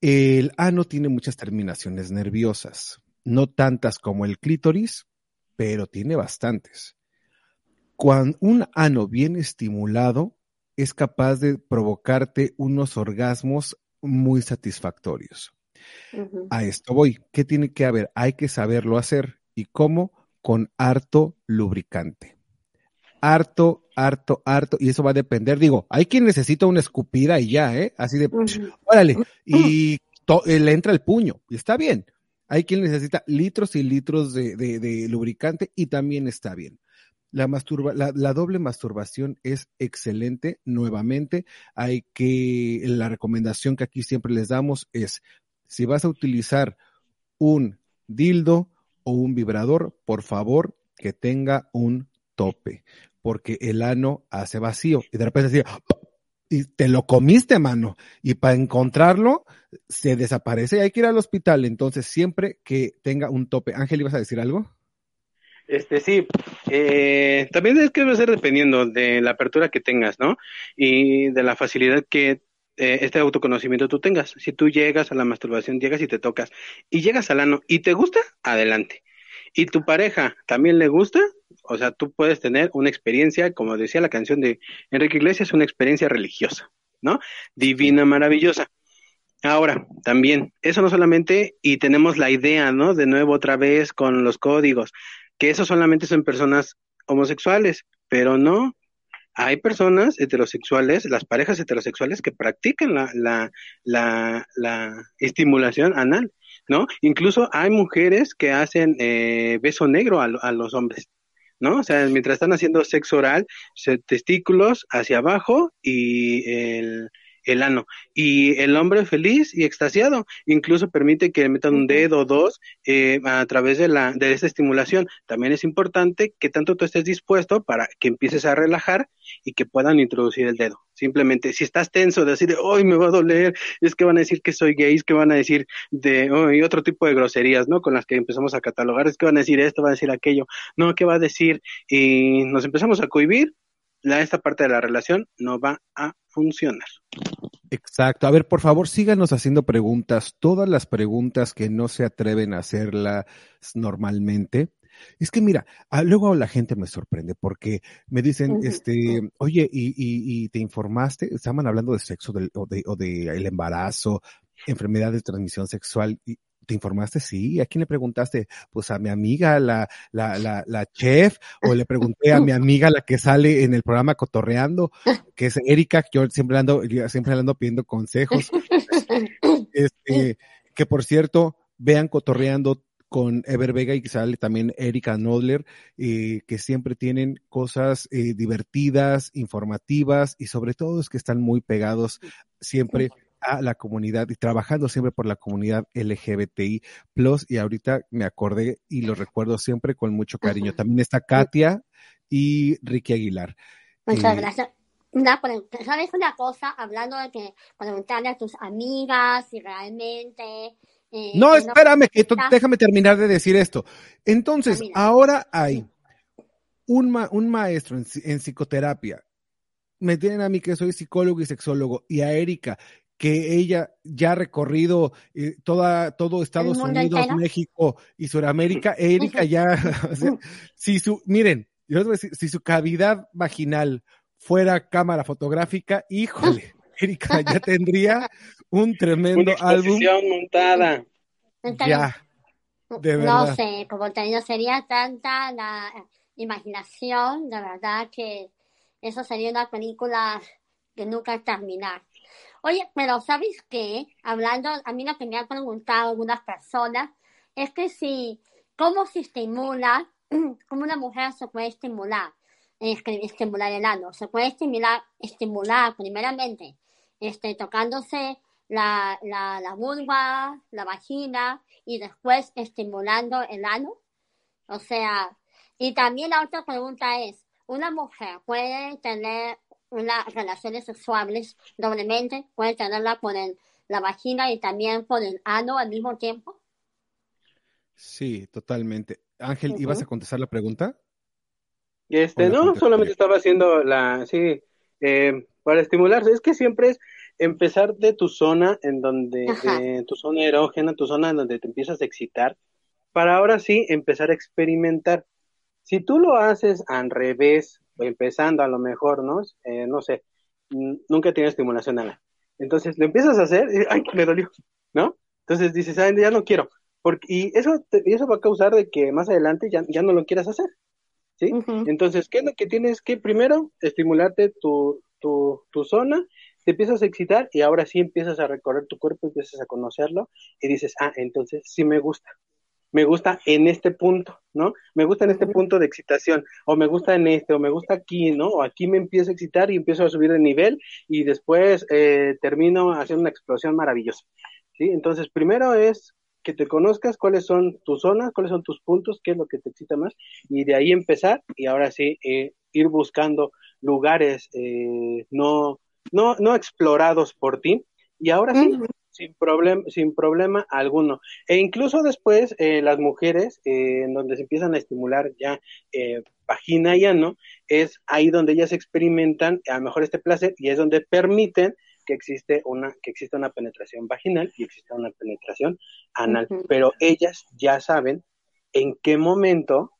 El ano tiene muchas terminaciones nerviosas, no tantas como el clítoris, pero tiene bastantes. Cuando un ano bien estimulado es capaz de provocarte unos orgasmos muy satisfactorios. A esto voy. ¿Qué tiene que haber? Hay que saberlo hacer. ¿Y cómo? Con harto lubricante. Harto, harto, harto. Y eso va a depender. Digo, hay quien necesita una escupida y ya, ¿eh? Así de, órale. Y eh, le entra el puño. Y está bien. Hay quien necesita litros y litros de lubricante y también está bien. La, masturba, la, doble masturbación es excelente. Nuevamente, hay que, la recomendación que aquí siempre les damos es, si vas a utilizar un dildo o un vibrador, por favor, que tenga un tope, porque el ano hace vacío y de repente así, y te lo comiste, mano, y para encontrarlo se desaparece y hay que ir al hospital. Entonces, siempre que tenga un tope. Ángel, ¿ibas a decir algo? Este sí, eh, también es que va a ser dependiendo de la apertura que tengas, ¿no? Y de la facilidad que eh, este autoconocimiento tú tengas. Si tú llegas a la masturbación, llegas y te tocas, y llegas al ano y te gusta, adelante. Y tu pareja también le gusta, o sea, tú puedes tener una experiencia, como decía la canción de Enrique Iglesias, una experiencia religiosa, ¿no? Divina, maravillosa. Ahora, también, eso no solamente, y tenemos la idea, ¿no? De nuevo otra vez con los códigos que eso solamente son personas homosexuales, pero no. Hay personas heterosexuales, las parejas heterosexuales que practican la, la, la, la estimulación anal, ¿no? Incluso hay mujeres que hacen eh, beso negro a, a los hombres, ¿no? O sea, mientras están haciendo sexo oral, testículos hacia abajo y el, el ano. Y el hombre feliz y extasiado, incluso permite que metan un dedo o dos eh, a través de, la, de esta estimulación. También es importante que tanto tú estés dispuesto para que empieces a relajar y que puedan introducir el dedo. Simplemente, si estás tenso de decir, hoy me va a doler, es que van a decir que soy gay, es que van a decir de y otro tipo de groserías, ¿no? Con las que empezamos a catalogar, es que van a decir esto, van a decir aquello, no, ¿qué va a decir? Y nos empezamos a cohibir, la, esta parte de la relación no va a funcionar. Exacto. A ver, por favor, síganos haciendo preguntas. Todas las preguntas que no se atreven a hacerlas normalmente. Es que mira, ah, luego la gente me sorprende porque me dicen, este, oye, y, y, te informaste, estaban hablando de sexo o, de, o de el embarazo, enfermedad de transmisión sexual, y ¿Te informaste? Sí. ¿A quién le preguntaste? Pues a mi amiga, la, la, la, la chef, o le pregunté a mi amiga, la que sale en el programa Cotorreando, que es Erika, que yo siempre ando, siempre ando pidiendo consejos. Este, que por cierto, vean Cotorreando con Ever Vega y que sale también Erika Nodler, eh, que siempre tienen cosas eh, divertidas, informativas y sobre todo es que están muy pegados siempre a la comunidad y trabajando siempre por la comunidad LGBTI plus y ahorita me acordé y lo recuerdo siempre con mucho cariño. También está Katia y Ricky Aguilar. Muchas eh, gracias. Una ¿Sabes una cosa? Hablando de que preguntarle a tus amigas si realmente... Eh, no, espérame, que déjame terminar de decir esto. Entonces, ahora hay un, un maestro en, en psicoterapia me tienen a mí que soy psicólogo y sexólogo y a Erika que ella ya ha recorrido eh, toda, todo Estados Unidos, México y Sudamérica, Erika ya, si su, miren, yo les voy a decir, si su cavidad vaginal fuera cámara fotográfica, híjole, Erika ya tendría un tremendo Una álbum. montada. Ya, de verdad. No sé, como te sería tanta la imaginación, de verdad que eso sería una película que nunca terminar. Oye, pero ¿sabes qué? Hablando, a mí lo que me han preguntado algunas personas es que si, ¿cómo se estimula, cómo una mujer se puede estimular, estimular el ano? Se puede estimular, estimular primeramente, este, tocándose la, la, la vulva, la vagina y después estimulando el ano. O sea, y también la otra pregunta es, ¿una mujer puede tener unas relaciones sexuales doblemente, puede tenerla por la vagina y también por el ano al mismo tiempo. Sí, totalmente. Ángel, ¿ibas a contestar la pregunta? Este, no, solamente estaba haciendo la, sí, eh, para estimularse. Es que siempre es, empezar de tu zona en donde, de tu zona erógena, tu zona en donde te empiezas a excitar, para ahora sí empezar a experimentar. Si tú lo haces al revés, empezando a lo mejor, ¿no? Eh, no sé, nunca tienes estimulación nada. Entonces lo empiezas a hacer, y, ay, me dolió, ¿no? Entonces dices, ay, ya no quiero. Porque, y eso, eso va a causar de que más adelante ya, ya no lo quieras hacer. ¿Sí? Entonces, ¿qué es lo que tienes que primero estimularte tu, tu, tu zona te empiezas a excitar y ahora sí empiezas a recorrer tu cuerpo, empiezas a conocerlo y dices, ah, entonces sí me gusta. Me gusta en este punto, ¿no? Me gusta en este punto de excitación, o me gusta en este, o me gusta aquí, ¿no? O aquí me empiezo a excitar y empiezo a subir de nivel y después eh, termino haciendo una explosión maravillosa, ¿sí? Entonces, primero es que te conozcas cuáles son tus zonas, cuáles son tus puntos, qué es lo que te excita más, y de ahí empezar y ahora sí eh, ir buscando lugares eh, no no, no explorados por ti, y ahora sí, sin, problema sin problema alguno. E incluso después, eh, las mujeres, eh, en donde se empiezan a estimular ya eh, vagina y ano, es ahí donde ellas experimentan a lo mejor este placer y es donde permiten que existe una que existe una penetración vaginal y existe una penetración anal, pero ellas ya saben en qué momento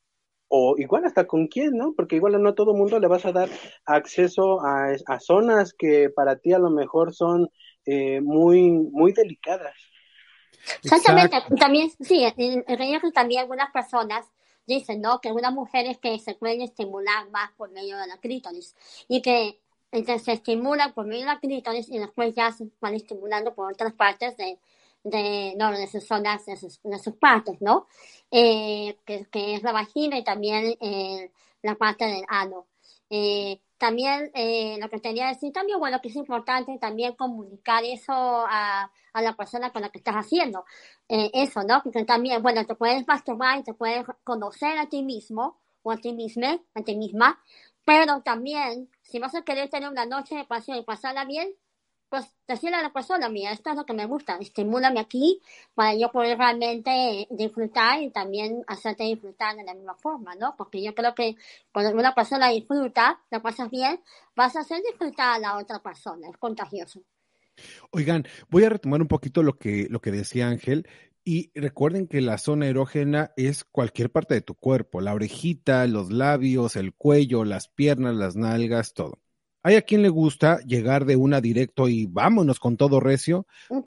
o igual hasta con quién, ¿no? Porque igual no a todo mundo le vas a dar acceso a, zonas que para ti a lo mejor son eh, muy, muy delicadas. Exactamente, también, sí, en, realidad también algunas personas dicen, ¿no? Que algunas mujeres que se pueden estimular más por medio de la clítoris y que se estimulan por medio de la clítoris y después ya se van estimulando por otras partes de, de, no, de sus zonas, de sus, de sus partes, ¿no? Eh, que, que, es la vagina y también eh, la parte del ano. Eh, también eh, lo que quería decir también, bueno, que es importante también comunicar eso a, a la persona con la que estás haciendo. Eh, eso, ¿no? Porque también, bueno, te puedes masturbar y te puedes conocer a ti mismo o a ti misma, a ti misma, pero también, si vas a querer tener una noche de pasión y pasarla bien, pues decirle a la persona, mira, esto es lo que me gusta, estimúlame aquí para yo poder realmente disfrutar y también hacerte disfrutar de la misma forma, ¿no? Porque yo creo que cuando una persona disfruta, la pasas bien, vas a hacer disfrutar a la otra persona, es contagioso. Oigan, voy a retomar un poquito lo que, lo que decía Ángel. Y recuerden que la zona erógena es cualquier parte de tu cuerpo, la orejita, los labios, el cuello, las piernas, las nalgas, todo. Hay a quien le gusta llegar de una directo y vámonos con todo recio.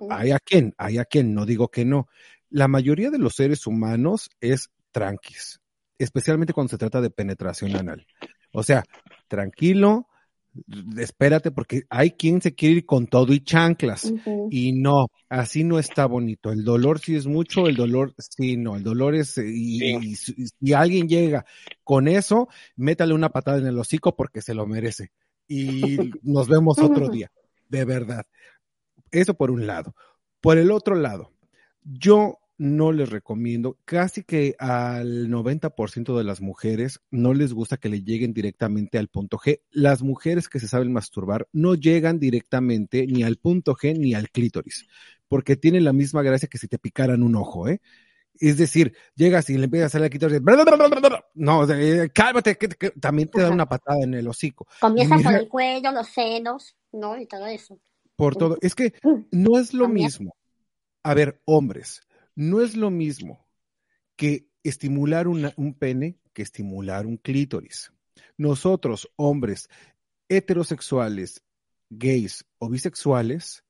Hay a quien, hay a quien, no digo que no. La mayoría de los seres humanos es tranquis, especialmente cuando se trata de penetración anal. O sea, tranquilo, espérate, porque hay quien se quiere ir con todo y chanclas. Y no, así no está bonito. El dolor sí es mucho, el dolor sí no, el dolor es, y, si alguien llega con eso, métale una patada en el hocico porque se lo merece y nos vemos otro día, de verdad. Eso por un lado. Por el otro lado, yo no les recomiendo, casi que al 90% de las mujeres no les gusta que le lleguen directamente al punto G. Las mujeres que se saben masturbar no llegan directamente ni al punto G ni al clítoris, porque tienen la misma gracia que si te picaran un ojo, ¿eh? Es decir, llegas y le empiezas a hacer la quitar, no, eh, cálmate, que, también te da una patada en el hocico. Comienza por el cuello, los senos, ¿no? Y todo eso. Por todo. Es que no es lo mismo. A ver, hombres, no es lo mismo que estimular un pene que estimular un clítoris. Nosotros, hombres heterosexuales, gays o bisexuales,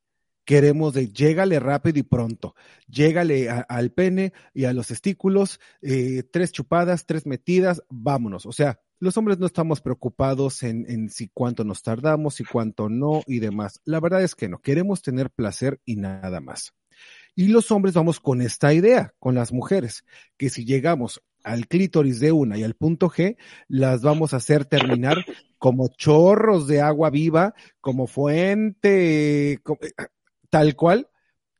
queremos de llégale rápido y pronto, llégale al pene y a los testículos, eh, tres chupadas, tres metidas, vámonos. O sea, los hombres no estamos preocupados en, en, si cuánto nos tardamos, y cuánto no y demás. La verdad es que no, queremos tener placer y nada más. Y los hombres vamos con esta idea, con las mujeres, que si llegamos al clítoris de una y al punto G, las vamos a hacer terminar como chorros de agua viva, como fuente, tal cual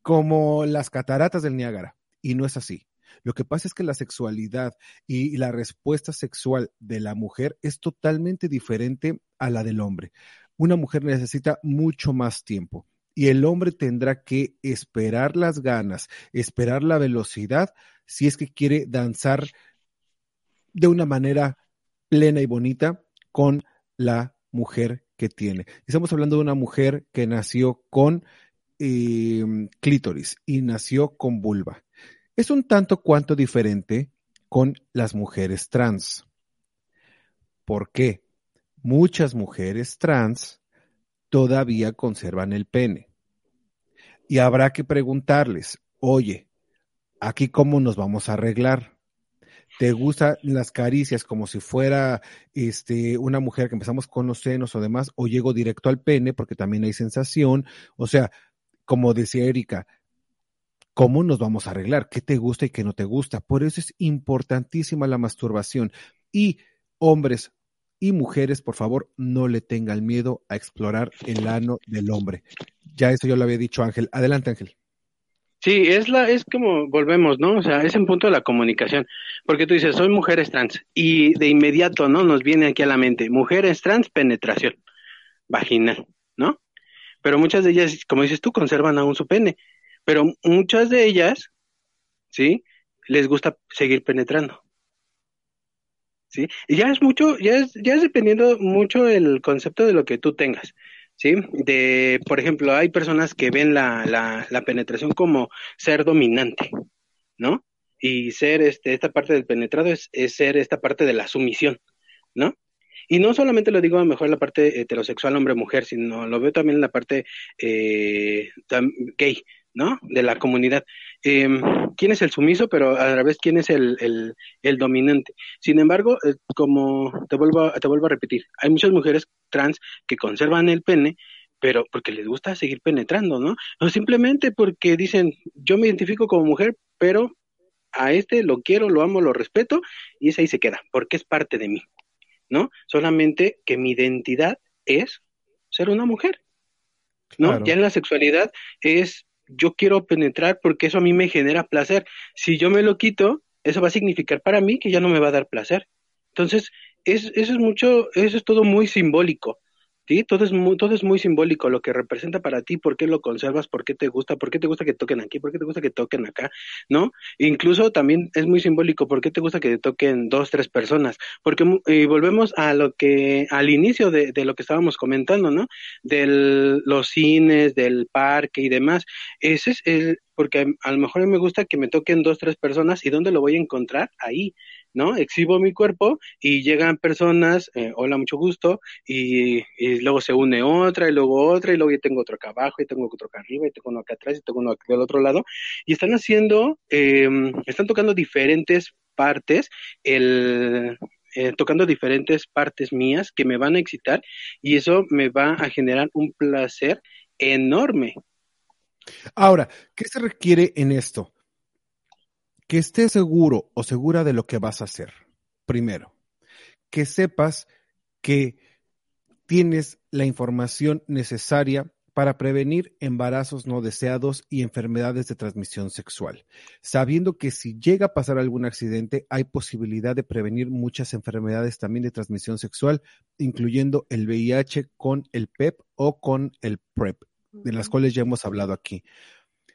como las cataratas del Niágara. Y no es así. Lo que pasa es que la sexualidad y la respuesta sexual de la mujer es totalmente diferente a la del hombre. Una mujer necesita mucho más tiempo y el hombre tendrá que esperar las ganas, esperar la velocidad si es que quiere danzar de una manera plena y bonita con la mujer que tiene. Estamos hablando de una mujer que nació con eh, clítoris y nació con vulva. Es un tanto cuanto diferente con las mujeres trans. ¿Por qué? Muchas mujeres trans todavía conservan el pene. Y habrá que preguntarles, oye, ¿aquí cómo nos vamos a arreglar? ¿Te gustan las caricias como si fuera este, una mujer que empezamos con los senos o demás? ¿O llego directo al pene porque también hay sensación? O sea, como decía Erika, ¿cómo nos vamos a arreglar? ¿Qué te gusta y qué no te gusta? Por eso es importantísima la masturbación. Y hombres y mujeres, por favor, no le tengan miedo a explorar el ano del hombre. Ya eso yo lo había dicho Ángel. Adelante, Ángel. Sí, es la, es como volvemos, ¿no? O sea, es en punto de la comunicación, porque tú dices, soy mujeres trans, y de inmediato, ¿no? Nos viene aquí a la mente, mujeres trans, penetración vaginal, ¿no? Pero muchas de ellas, como dices tú, conservan aún su pene, pero muchas de ellas, ¿sí? Les gusta seguir penetrando. ¿Sí? Y ya es mucho, ya es, ya es dependiendo mucho el concepto de lo que tú tengas. ¿sí? De, por ejemplo, hay personas que ven la, la, la penetración como ser dominante, ¿no? Y ser este, esta parte del penetrado es, es ser esta parte de la sumisión, ¿no? Y no solamente lo digo a lo mejor en la parte heterosexual hombre-mujer, sino lo veo también en la parte eh, gay, ¿no? De la comunidad. Eh, ¿Quién es el sumiso, pero a la vez quién es el, dominante? Sin embargo, eh, como te vuelvo, te vuelvo a repetir, hay muchas mujeres trans que conservan el pene, pero porque les gusta seguir penetrando, ¿no? O simplemente porque dicen, yo me identifico como mujer, pero a este lo quiero, lo amo, lo respeto, y ese ahí se queda, porque es parte de mí, ¿no? Solamente que mi identidad es ser una mujer, ¿no? Claro. Ya en la sexualidad es yo quiero penetrar porque eso a mí me genera placer. Si yo me lo quito, eso va a significar para mí que ya no me va a dar placer. Entonces, es, eso es mucho, eso es todo muy simbólico. ¿Sí? Todo es muy, todo es muy simbólico, lo que representa para ti, por qué lo conservas, por qué te gusta, por qué te gusta que toquen aquí, por qué te gusta que toquen acá, ¿no? Incluso también es muy simbólico, por qué te gusta que te toquen dos, tres personas, porque y volvemos a lo que, al inicio de, lo que estábamos comentando, ¿no? De los cines, del parque y demás, ese es el, porque a lo mejor me gusta que me toquen dos, tres personas, ¿y dónde lo voy a encontrar? Ahí, ¿no? Exhibo mi cuerpo y llegan personas, eh, hola, mucho gusto, y, luego se une otra, y luego otra, y luego yo tengo otro acá abajo, y tengo otro acá arriba, y tengo uno acá atrás, y tengo uno del otro lado, y están haciendo, eh, están tocando diferentes partes, el, eh, tocando diferentes partes mías que me van a excitar, y eso me va a generar un placer enorme. Ahora, ¿qué se requiere en esto? Que estés seguro o segura de lo que vas a hacer. Primero, que sepas que tienes la información necesaria para prevenir embarazos no deseados y enfermedades de transmisión sexual, sabiendo que si llega a pasar algún accidente hay posibilidad de prevenir muchas enfermedades también de transmisión sexual, incluyendo el VIH con el PEP o con el PrEP, de las cuales ya hemos hablado aquí.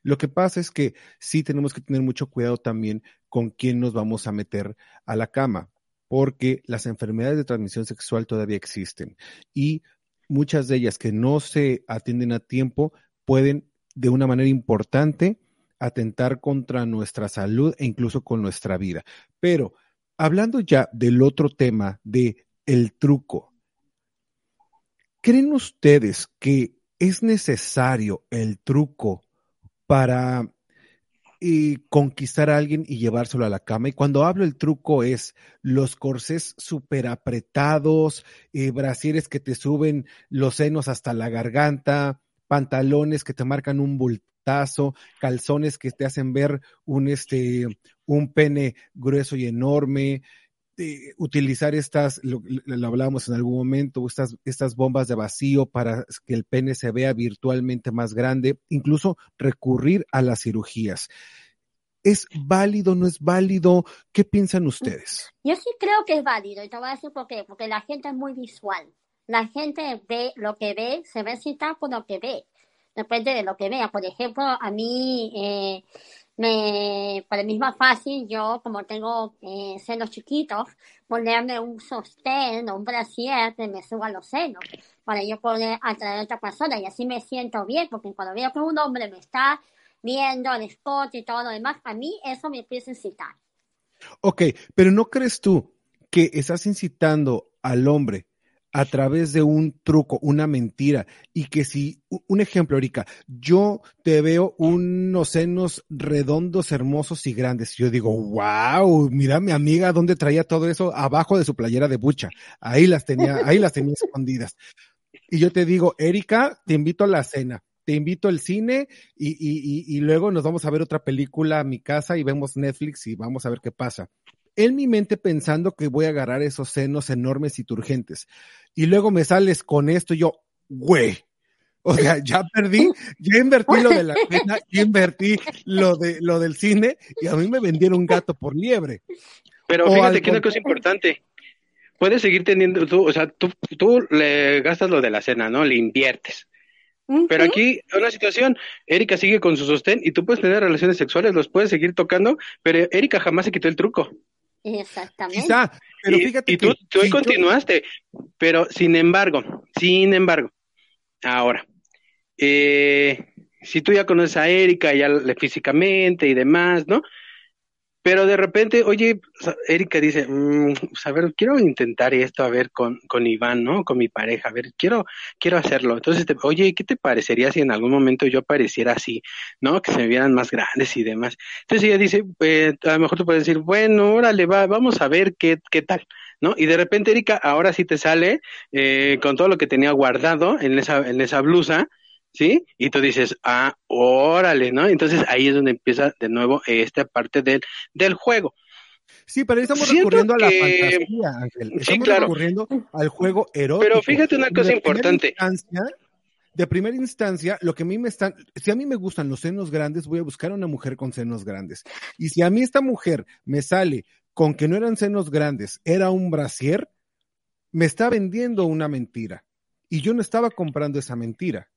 Lo que pasa es que sí tenemos que tener mucho cuidado también con quién nos vamos a meter a la cama, porque las enfermedades de transmisión sexual todavía existen y muchas de ellas que no se atienden a tiempo pueden de una manera importante atentar contra nuestra salud e incluso con nuestra vida. Pero hablando ya del otro tema de el truco, ¿creen ustedes que es necesario el truco para eh, conquistar a alguien y llevárselo a la cama. Y cuando hablo el truco es los corsés súper apretados, eh, brasieres que te suben los senos hasta la garganta, pantalones que te marcan un bultazo, calzones que te hacen ver un, este, un pene grueso y enorme, eh, utilizar estas, lo, hablábamos en algún momento, estas, estas bombas de vacío para que el pene se vea virtualmente más grande, incluso recurrir a las cirugías. ¿Es válido, no es válido? ¿Qué piensan ustedes? Yo sí creo que es válido, y te voy a decir por qué, porque la gente es muy visual. La gente ve lo que ve, se ve citar por lo que ve, depende de lo que vea. Por ejemplo, a mí, eh, me, para mí es más fácil yo, como tengo eh, senos chiquitos, ponerme un sostén o un brasier que me suba los senos para yo poder atraer a otra persona y así me siento bien, porque cuando veo que un hombre me está viendo el escote y todo lo demás, a mí eso me empieza a incitar. Ok, pero ¿no crees tú que estás incitando al hombre a través de un truco, una mentira, y que si, un ejemplo, Erika, yo te veo unos senos redondos, hermosos y grandes, yo digo, wow, mira mi amiga dónde traía todo eso abajo de su playera de bucha, ahí las tenía, ahí las tenía escondidas. Y yo te digo, Erika, te invito a la cena, te invito al cine y, y, y, y luego nos vamos a ver otra película a mi casa y vemos Netflix y vamos a ver qué pasa en mi mente pensando que voy a agarrar esos senos enormes y turgentes. Y luego me sales con esto y yo, güey. O sea, ya perdí, ya invertí lo de la cena, ya invertí lo de lo del cine y a mí me vendieron un gato por liebre. Pero fíjate que una cosa importante. Puedes seguir teniendo tú, o sea, tú, tú le gastas lo de la cena, ¿no? Le inviertes. Pero aquí, una situación, Erika sigue con su sostén y tú puedes tener relaciones sexuales, los puedes seguir tocando, pero Erika jamás se quitó el truco. Exactamente. Quizá, pero y, fíjate y que tú, tú si yo- continuaste, pero sin embargo, sin embargo, ahora, eh, si tú ya conoces a Erika, ya le- físicamente y demás, ¿no? Pero de repente, oye, Erika dice, mm, pues, a ver, quiero intentar esto, a ver, con, con Iván, ¿no? Con mi pareja, a ver, quiero, quiero hacerlo. Entonces, te- oye, ¿qué te parecería si en algún momento yo apareciera así, ¿no? Que se me vieran más grandes y demás. Entonces ella dice, eh, a lo mejor tú puedes decir, bueno, órale, va, vamos a ver qué, qué tal, ¿no? Y de repente, Erika, ahora sí te sale eh, con todo lo que tenía guardado en esa, en esa blusa, ¿sí? Y tú dices, ah, órale, ¿no? Entonces ahí es donde empieza de nuevo esta parte del, del juego. Sí, pero ahí estamos Siento recurriendo a la fantasía, Ángel. Sí, Estamos claro. recurriendo al juego erótico. Pero fíjate una cosa de primera importante. instancia, de primera instancia, lo que a mí me están, si a mí me gustan los senos grandes, voy a buscar a una mujer con senos grandes. Y si a mí esta mujer me sale con que no eran senos grandes, era un brasier, me está vendiendo una mentira. Y yo no estaba comprando esa mentira.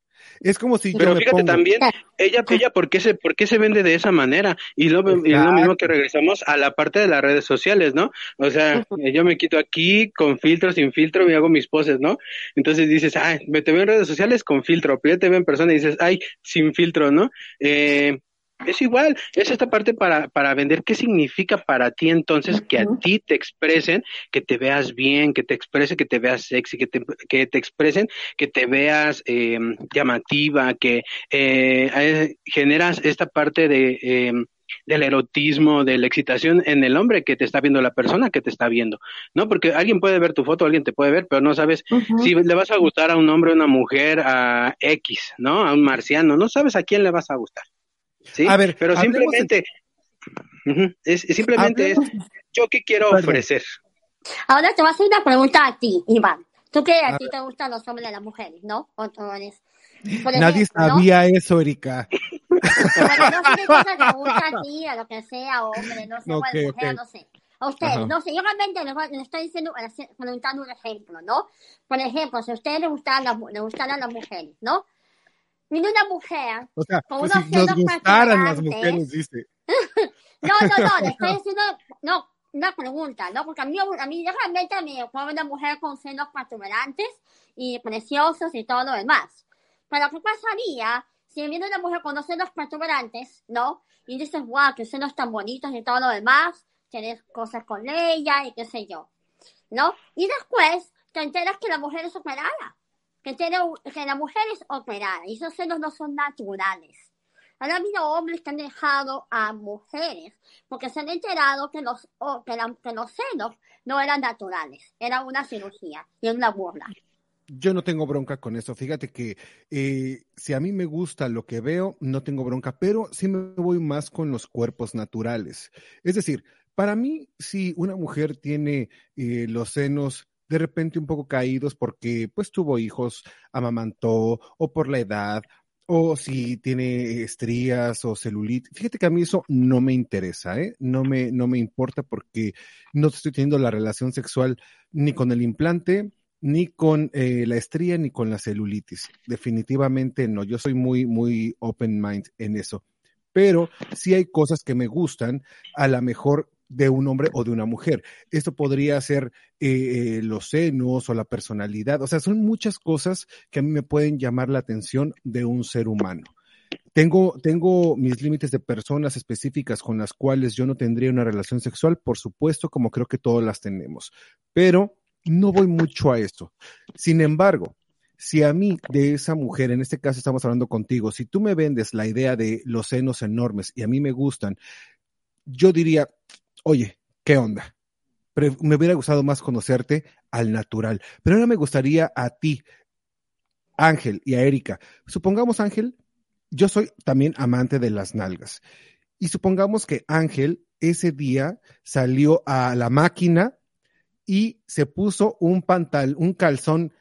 Es como si yo Pero me fíjate pongo, también, ella, ella, ¿por qué se, por qué se vende de esa manera? Y lo, y lo mismo que regresamos a la parte de las redes sociales, ¿no? O sea, yo me quito aquí con filtro, sin filtro, me hago mis poses, ¿no? Entonces dices, ay, me te veo en redes sociales con filtro, pero ya te veo en persona y dices, ay, sin filtro, ¿no? Eh, es igual, es esta parte para, para vender. ¿Qué significa para ti entonces que a ti te expresen, que te veas bien, que te exprese, que te veas sexy, que te, que te expresen, que te veas eh, llamativa, que eh, eh, generas esta parte de... Eh, del erotismo, de la excitación en el hombre que te está viendo la persona que te está viendo, ¿no? Porque alguien puede ver tu foto, alguien te puede ver, pero no sabes uh -huh. si le vas a gustar a un hombre, a una mujer, a X, ¿no? A un marciano, no sabes a quién le vas a gustar. ¿Sí? A ver, pero simplemente, de... uh -huh, es, simplemente es yo qué quiero ofrecer. Ahora te voy a hacer una pregunta a ti, Iván. Tú que a, a ti te gustan los hombres y las mujeres, ¿no? O, o eres, Nadie sabía ¿no? eso, Erika. Bueno, no sé qué cosa te gusta a ti, a lo que sea, hombre, no sé, okay, mujer, okay. no sé. A ustedes, Ajá. no sé, yo realmente les estoy diciendo, preguntando un ejemplo, ¿no? Por ejemplo, si a ustedes les gustaran las, les gustaran las mujeres, ¿no? Viene una mujer o sea, con pues si nos gustaran las mujeres, dice. no, no, no, le estoy diciendo, no, una pregunta, ¿no? Porque a mí, a mí realmente me puedo una mujer con senos protuberantes y preciosos y todo lo demás. Pero ¿qué pasaría si viene una mujer con los senos protuberantes, ¿no? Y dices, wow, que senos tan bonitos y todo lo demás, tienes cosas con ella y qué sé yo, ¿no? Y después te enteras que la mujer es operada, que, tiene, que la mujer es operada y esos senos no son naturales. Ahora habido hombres que han dejado a mujeres porque se han enterado que los, que, la, que los senos no eran naturales, era una cirugía y una burla. Yo no tengo bronca con eso. Fíjate que eh, si a mí me gusta lo que veo, no tengo bronca, pero sí me voy más con los cuerpos naturales. Es decir, para mí, si una mujer tiene eh, los senos de repente un poco caídos porque pues tuvo hijos, amamantó o por la edad o si tiene estrías o celulitis. Fíjate que a mí eso no me interesa, ¿eh? No me, no me importa porque no estoy teniendo la relación sexual ni con el implante, ni con eh, la estría, ni con la celulitis. Definitivamente no. Yo soy muy, muy open mind en eso. pero sí hay cosas que me gustan, a lo mejor de un hombre o de una mujer. Esto podría ser eh, eh, los senos o la personalidad, o sea, son muchas cosas que a mí me pueden llamar la atención de un ser humano. Tengo, tengo mis límites de personas específicas con las cuales yo no tendría una relación sexual, por supuesto, como creo que todas las tenemos, pero no voy mucho a esto. Sin embargo, si a mí de esa mujer, en este caso estamos hablando contigo, si tú me vendes la idea de los senos enormes y a mí me gustan, yo diría, oye, ¿qué onda? me hubiera gustado más conocerte al natural, pero ahora me gustaría a ti, Ángel y a Erika. Supongamos, Ángel, yo soy también amante de las nalgas. Y supongamos que Ángel ese día salió a la máquina y se puso un pantal, un calzón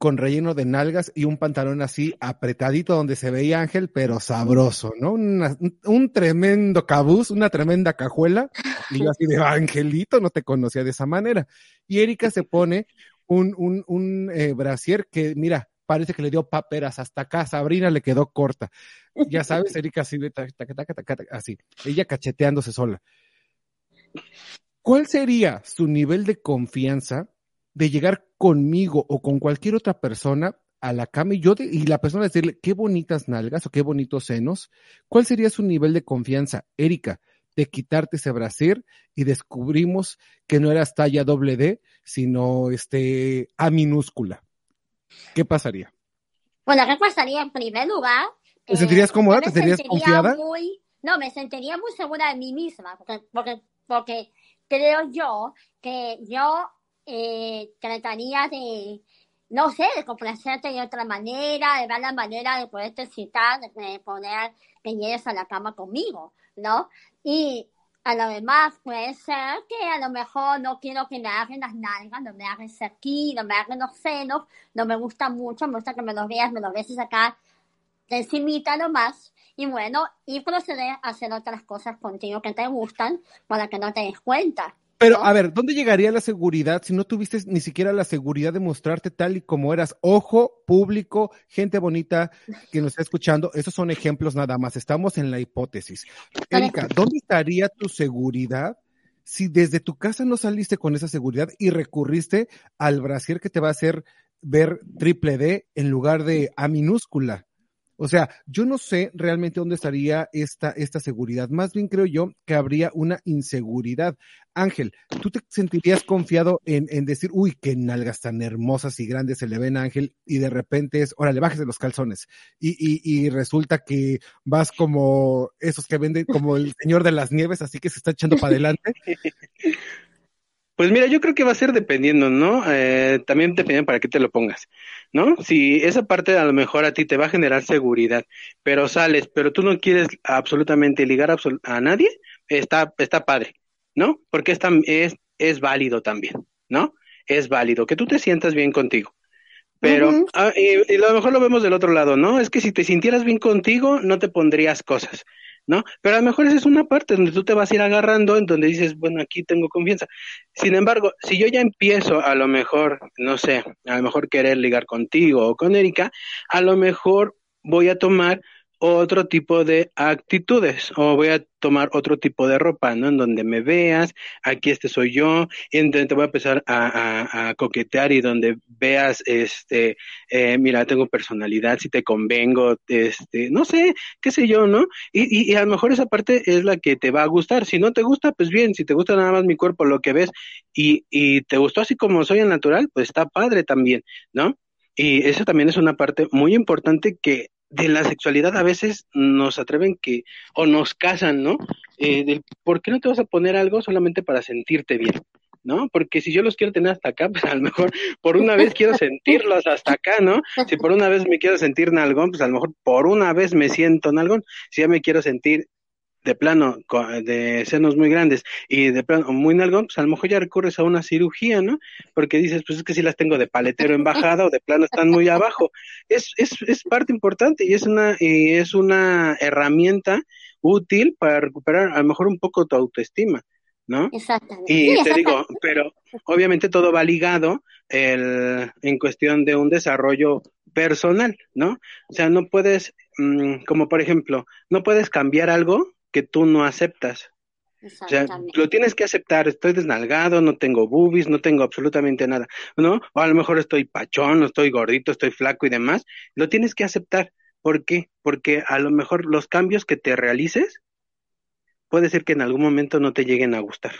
con relleno de nalgas y un pantalón así apretadito donde se veía Ángel, pero sabroso, ¿no? un tremendo cabuz, una tremenda cajuela, y yo así de Angelito, no te conocía de esa manera. Y Erika se pone un, un, un eh, brasier que, mira, parece que le dio paperas hasta acá, Sabrina le quedó corta. Ya sabes, Erika así de así, ella cacheteándose sola. ¿Cuál sería su nivel de confianza de llegar conmigo o con cualquier otra persona a la cama y yo y la persona decirle qué bonitas nalgas o qué bonitos senos, ¿cuál sería su nivel de confianza, Erika, de quitarte ese brasier y descubrimos que no eras talla doble D, sino este A minúscula? ¿Qué pasaría? Bueno, ¿qué pasaría en primer lugar? ¿Te sentirías cómoda? ¿Te sentirías confiada? no, me sentiría muy segura de mí misma, porque, porque, porque creo yo que yo eh, trataría de, no sé, de complacerte de otra manera, de ver la manera de poderte citar, de poner que llegues a la cama conmigo, ¿no? Y a lo demás puede ser que a lo mejor no quiero que me hagan las nalgas, no me hagan aquí, no me hagan los senos, no me gusta mucho, me gusta que me los veas, me los beses acá encimita nomás, y bueno, y proceder a hacer otras cosas contigo que te gustan para que no te des cuenta. Pero, a ver, ¿dónde llegaría la seguridad si no tuviste ni siquiera la seguridad de mostrarte tal y como eras? Ojo, público, gente bonita que nos está escuchando, esos son ejemplos nada más, estamos en la hipótesis. Erika, ¿dónde estaría tu seguridad si desde tu casa no saliste con esa seguridad y recurriste al brasier que te va a hacer ver triple D en lugar de A minúscula? O sea, yo no sé realmente dónde estaría esta, esta seguridad. Más bien creo yo que habría una inseguridad. Ángel, ¿tú te sentirías confiado en, en decir, uy, qué nalgas tan hermosas y grandes se le ven a Ángel y de repente es, órale, bájese los calzones y, y, y resulta que vas como esos que venden como el señor de las nieves, así que se está echando para adelante? Pues mira, yo creo que va a ser dependiendo, ¿no? Eh, también dependiendo para qué te lo pongas, ¿no? Si esa parte a lo mejor a ti te va a generar seguridad, pero sales, pero tú no quieres absolutamente ligar a nadie, está, está padre, ¿no? Porque es, es, es válido también, ¿no? Es válido que tú te sientas bien contigo. Pero, ah, y, y, a lo mejor lo vemos del otro lado, ¿no? Es que si te sintieras bien contigo, no te pondrías cosas. ¿No? Pero a lo mejor esa es una parte donde tú te vas a ir agarrando, en donde dices, bueno, aquí tengo confianza. Sin embargo, si yo ya empiezo a lo mejor, no sé, a lo mejor querer ligar contigo o con Erika, a lo mejor voy a tomar otro tipo de actitudes o voy a tomar otro tipo de ropa, ¿no? En donde me veas, aquí este soy yo, y en donde te voy a empezar a, coquetear y donde veas, este, eh, mira, tengo personalidad, si te convengo, este, no sé, qué sé yo, ¿no? Y, y, a lo mejor esa parte es la que te va a gustar. Si no te gusta, pues bien, si te gusta nada más mi cuerpo, lo que ves, y, y te gustó así como soy en natural, pues está padre también, ¿no? Y eso también es una parte muy importante que de la sexualidad a veces nos atreven que, o nos casan, ¿no? Eh, del, ¿Por qué no te vas a poner algo solamente para sentirte bien? ¿no? Porque si yo los quiero tener hasta acá, pues a lo mejor por una vez quiero sentirlos hasta acá, ¿no? Si por una vez me quiero sentir nalgón, pues a lo mejor por una vez me siento nalgón. Si ya me quiero sentir de plano de senos muy grandes y de plano muy nalgón, pues a lo mejor ya recurres a una cirugía, ¿no? Porque dices, pues es que si las tengo de paletero en bajada o de plano están muy abajo. Es, es, es parte importante y es una, y es una herramienta útil para recuperar a lo mejor un poco tu autoestima. ¿no? Exactamente. Y te digo, pero obviamente todo va ligado el, en cuestión de un desarrollo personal, ¿no? O sea, no puedes, mm, como por ejemplo, no puedes cambiar algo que tú no aceptas. O sea, lo tienes que aceptar, estoy desnalgado, no tengo boobies, no tengo absolutamente nada, ¿no? O a lo mejor estoy pachón, estoy gordito, estoy flaco y demás, lo tienes que aceptar. ¿Por qué? Porque a lo mejor los cambios que te realices puede ser que en algún momento no te lleguen a gustar.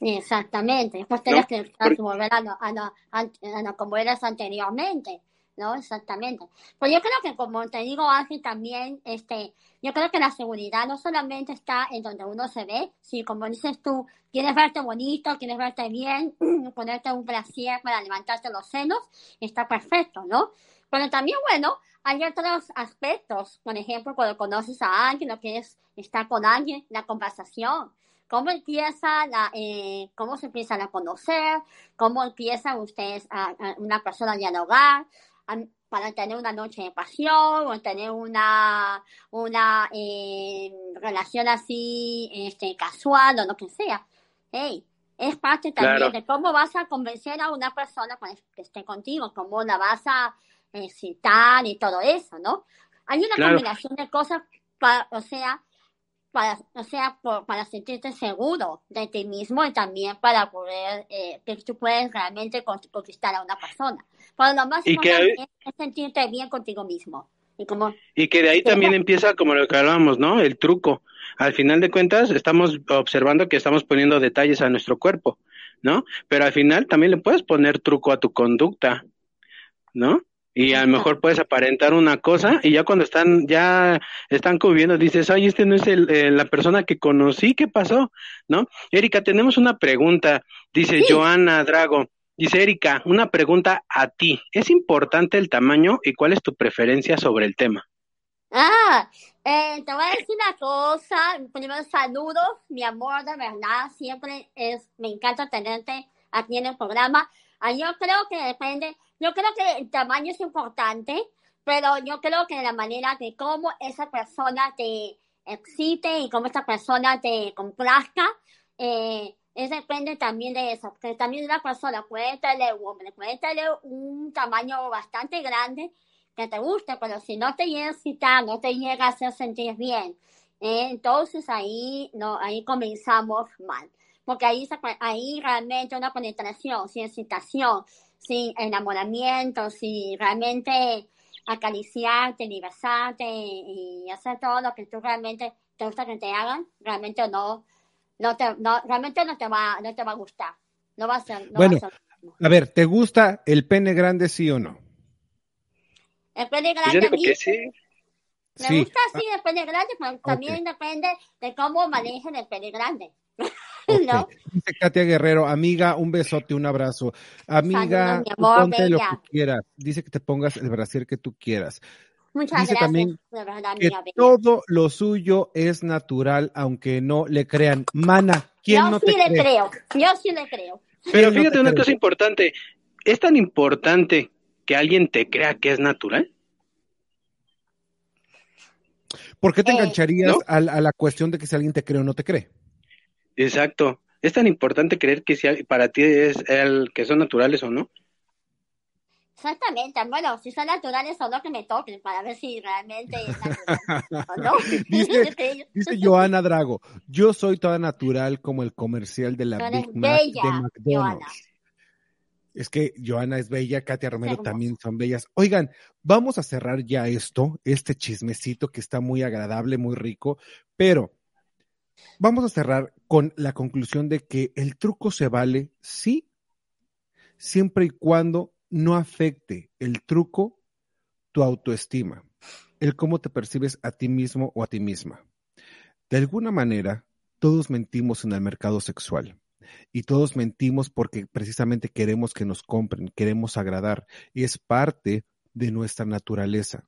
Exactamente, después tienes que volver a, a, como eras anteriormente. ¿No? Exactamente. Pues yo creo que, como te digo, Ángel, también, este, yo creo que la seguridad no solamente está en donde uno se ve, si como dices tú, quieres verte bonito, quieres verte bien, ponerte un brasier para levantarte los senos, está perfecto, ¿no? Pero también, bueno, hay otros aspectos, por ejemplo, cuando conoces a alguien, lo que es estar con alguien, la conversación, cómo empieza la, eh, cómo se empiezan a conocer, cómo empiezan ustedes a, una persona a dialogar, para tener una noche de pasión o tener una, una eh, relación así este, casual o lo que sea. Hey, es parte también de cómo vas a convencer a una persona que esté contigo, cómo la vas a excitar y todo eso, ¿no? Hay una combinación de cosas, para, o sea, para, o sea, para sentirte seguro de ti mismo y también para poder, eh, que tú puedes realmente conquistar a una persona. Lo más importante es sentirte bien contigo mismo. Y, como, y que de ahí también empieza como lo que hablábamos, ¿no? El truco. Al final de cuentas, estamos observando que estamos poniendo detalles a nuestro cuerpo, ¿no? Pero al final también le puedes poner truco a tu conducta, ¿no? Y a lo mejor puedes aparentar una cosa y ya cuando están, ya están conviviendo, dices, ay, este no es el, eh, la persona que conocí, ¿qué pasó? ¿No? Erika, tenemos una pregunta, dice Joana Drago. Dice Erika, una pregunta a ti. ¿Es importante el tamaño y cuál es tu preferencia sobre el tema? Ah, eh, te voy a decir una cosa. Primero, saludos, mi amor, de verdad. Siempre es, me encanta tenerte aquí en el programa. Ah, yo creo que depende yo creo que el tamaño es importante, pero yo creo que la manera de cómo esa persona te excite y cómo esa persona te complazca, eh, es depende también de eso, porque también una persona. Puede tener, hombre, puede tener un tamaño bastante grande que te guste, pero si no te llega a excitar, no te llega a hacer sentir bien, eh, entonces ahí, no, ahí comenzamos mal, porque ahí, ahí realmente una penetración, sin excitación, sin enamoramiento, sin realmente acariciarte, ni besarte y hacer todo lo que tú realmente te gusta que te hagan, realmente no, no te, no, realmente no te va, no te va a gustar. No va a ser, no bueno, a, ver, ¿te gusta el pene grande sí o no? El pene pues grande a mí, sí. Me gusta sí el pene grande, pero también depende de cómo manejen el pene grande. Dice Katia Guerrero, amiga, un besote, un abrazo. Amiga, ponte lo que quieras. Dice que te pongas el brasier que tú quieras. Muchas Dice gracias. También que todo lo suyo es natural, aunque no le crean. Mana, ¿quién Yo no sí te le cree? creo. Yo sí le creo. Pero no fíjate te una cree? cosa importante. ¿Es tan importante que alguien te crea que es natural? ¿Por qué te Eh, engancharías ¿no? a, a la cuestión de que si alguien te cree o no te cree? Exacto. ¿Es tan importante creer que si para ti es el que son naturales o no? Exactamente. Bueno, si son naturales o no, que me toquen para ver si realmente es natural o no. Dice, dice Joana Drago, yo soy toda natural como el comercial de la Big Mac bella, de McDonald's. Joana. Es que Joana es bella, Katia Romero también son bellas. Oigan, vamos a cerrar ya esto, este chismecito que está muy agradable, muy rico, pero vamos a cerrar con la conclusión de que el truco se vale, sí, siempre y cuando no afecte el truco tu autoestima, el cómo te percibes a ti mismo o a ti misma. De alguna manera, todos mentimos en el mercado sexual y todos mentimos porque precisamente queremos que nos compren, queremos agradar y es parte de nuestra naturaleza.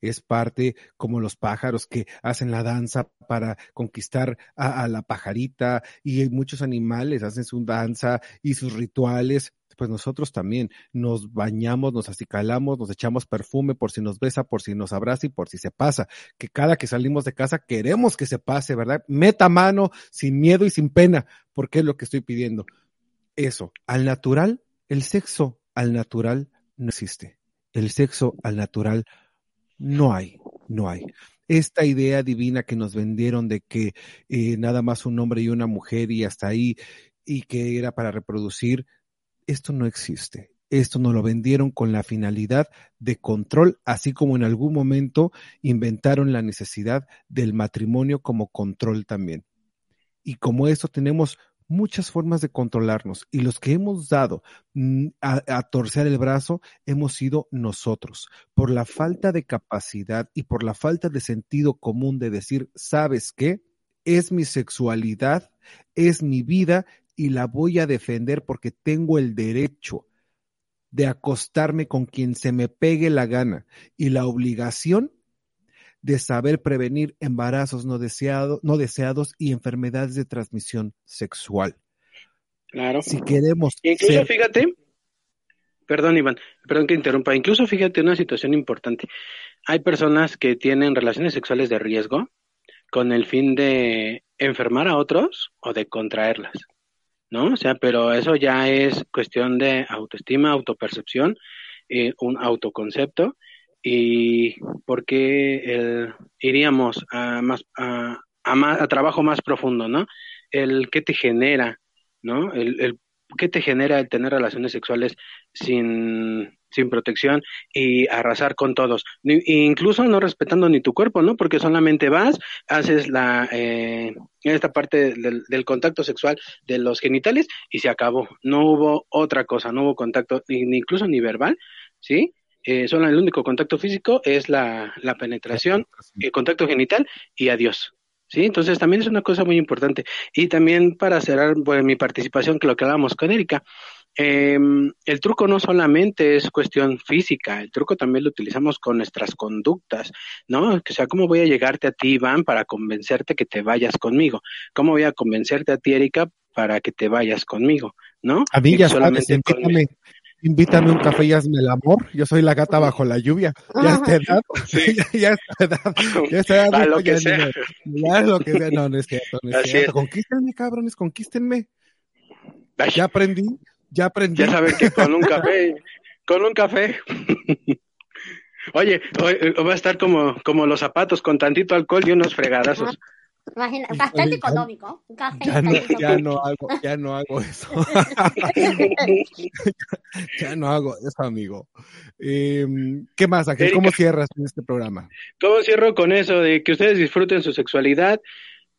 Es parte como los pájaros que hacen la danza para conquistar a, a la pajarita y muchos animales hacen su danza y sus rituales. Pues nosotros también nos bañamos, nos acicalamos, nos echamos perfume por si nos besa, por si nos abraza y por si se pasa. Que cada que salimos de casa queremos que se pase, ¿verdad? Meta mano sin miedo y sin pena, porque es lo que estoy pidiendo. Eso, al natural, el sexo al natural no existe. el sexo al natural no hay, no hay. Esta idea divina que nos vendieron de que eh, nada más un hombre y una mujer y hasta ahí, y que era para reproducir, esto no existe. Esto nos lo vendieron con la finalidad de control, así como en algún momento inventaron la necesidad del matrimonio como control también. Y como esto tenemos muchas formas de controlarnos y los que hemos dado mm, a, torcer el brazo hemos sido nosotros por la falta de capacidad y por la falta de sentido común de decir, ¿sabes qué? Es mi sexualidad, es mi vida y la voy a defender porque tengo el derecho de acostarme con quien se me pegue la gana y la obligación de saber prevenir embarazos no, deseado, no deseados y enfermedades de transmisión sexual. Claro. Si queremos. Incluso fíjate, perdón Iván, perdón que interrumpa, incluso fíjate una situación importante. Hay personas que tienen relaciones sexuales de riesgo con el fin de enfermar a otros o de contraerlas. ¿No? O sea, pero eso ya es cuestión de autoestima, autopercepción, eh, un autoconcepto y por qué iríamos a más a, a, trabajo más profundo, ¿no? El qué te genera, ¿no? El, el qué te genera el tener relaciones sexuales sin, sin protección y arrasar con todos, incluso no respetando ni tu cuerpo, ¿no? Porque solamente vas, haces la eh, esta parte del, del, contacto sexual de los genitales y se acabó. No hubo otra cosa, no hubo contacto ni, ni incluso ni verbal, ¿sí? eh, solo el único contacto físico es la, la penetración, el contacto genital y adiós. ¿Sí? Entonces también es una cosa muy importante. Y también para cerrar pues, mi participación, que lo que hablábamos con Erika, eh, el truco no solamente es cuestión física, el truco también lo utilizamos con nuestras conductas, ¿no? O sea, ¿cómo voy a llegarte a ti, Iván, para convencerte que te vayas conmigo? ¿Cómo voy a convencerte a ti, Erika, para que te vayas conmigo? ¿no? A mí ya solamente invítame un café y hazme el amor. Yo soy la gata bajo la lluvia. Ya está edad. Sí. ya, está edad. Ya está edad. lo que sea. ya lo que sea. No, no es cierto. No es cierto. Conquístenme, cabrones, conquístenme. Ya aprendí. Ya aprendí. Ya saben que con un café, con un café. Oye, va a estar como, como los zapatos con tantito alcohol y unos fregadazos. Imagina, bastante económico. Un café ya, no, ya no hago, ya no hago eso. ya no hago eso, amigo. Eh, ¿Qué más, Ángel? ¿Cómo cierras en este programa? ¿Cómo cierro con eso de que ustedes disfruten su sexualidad?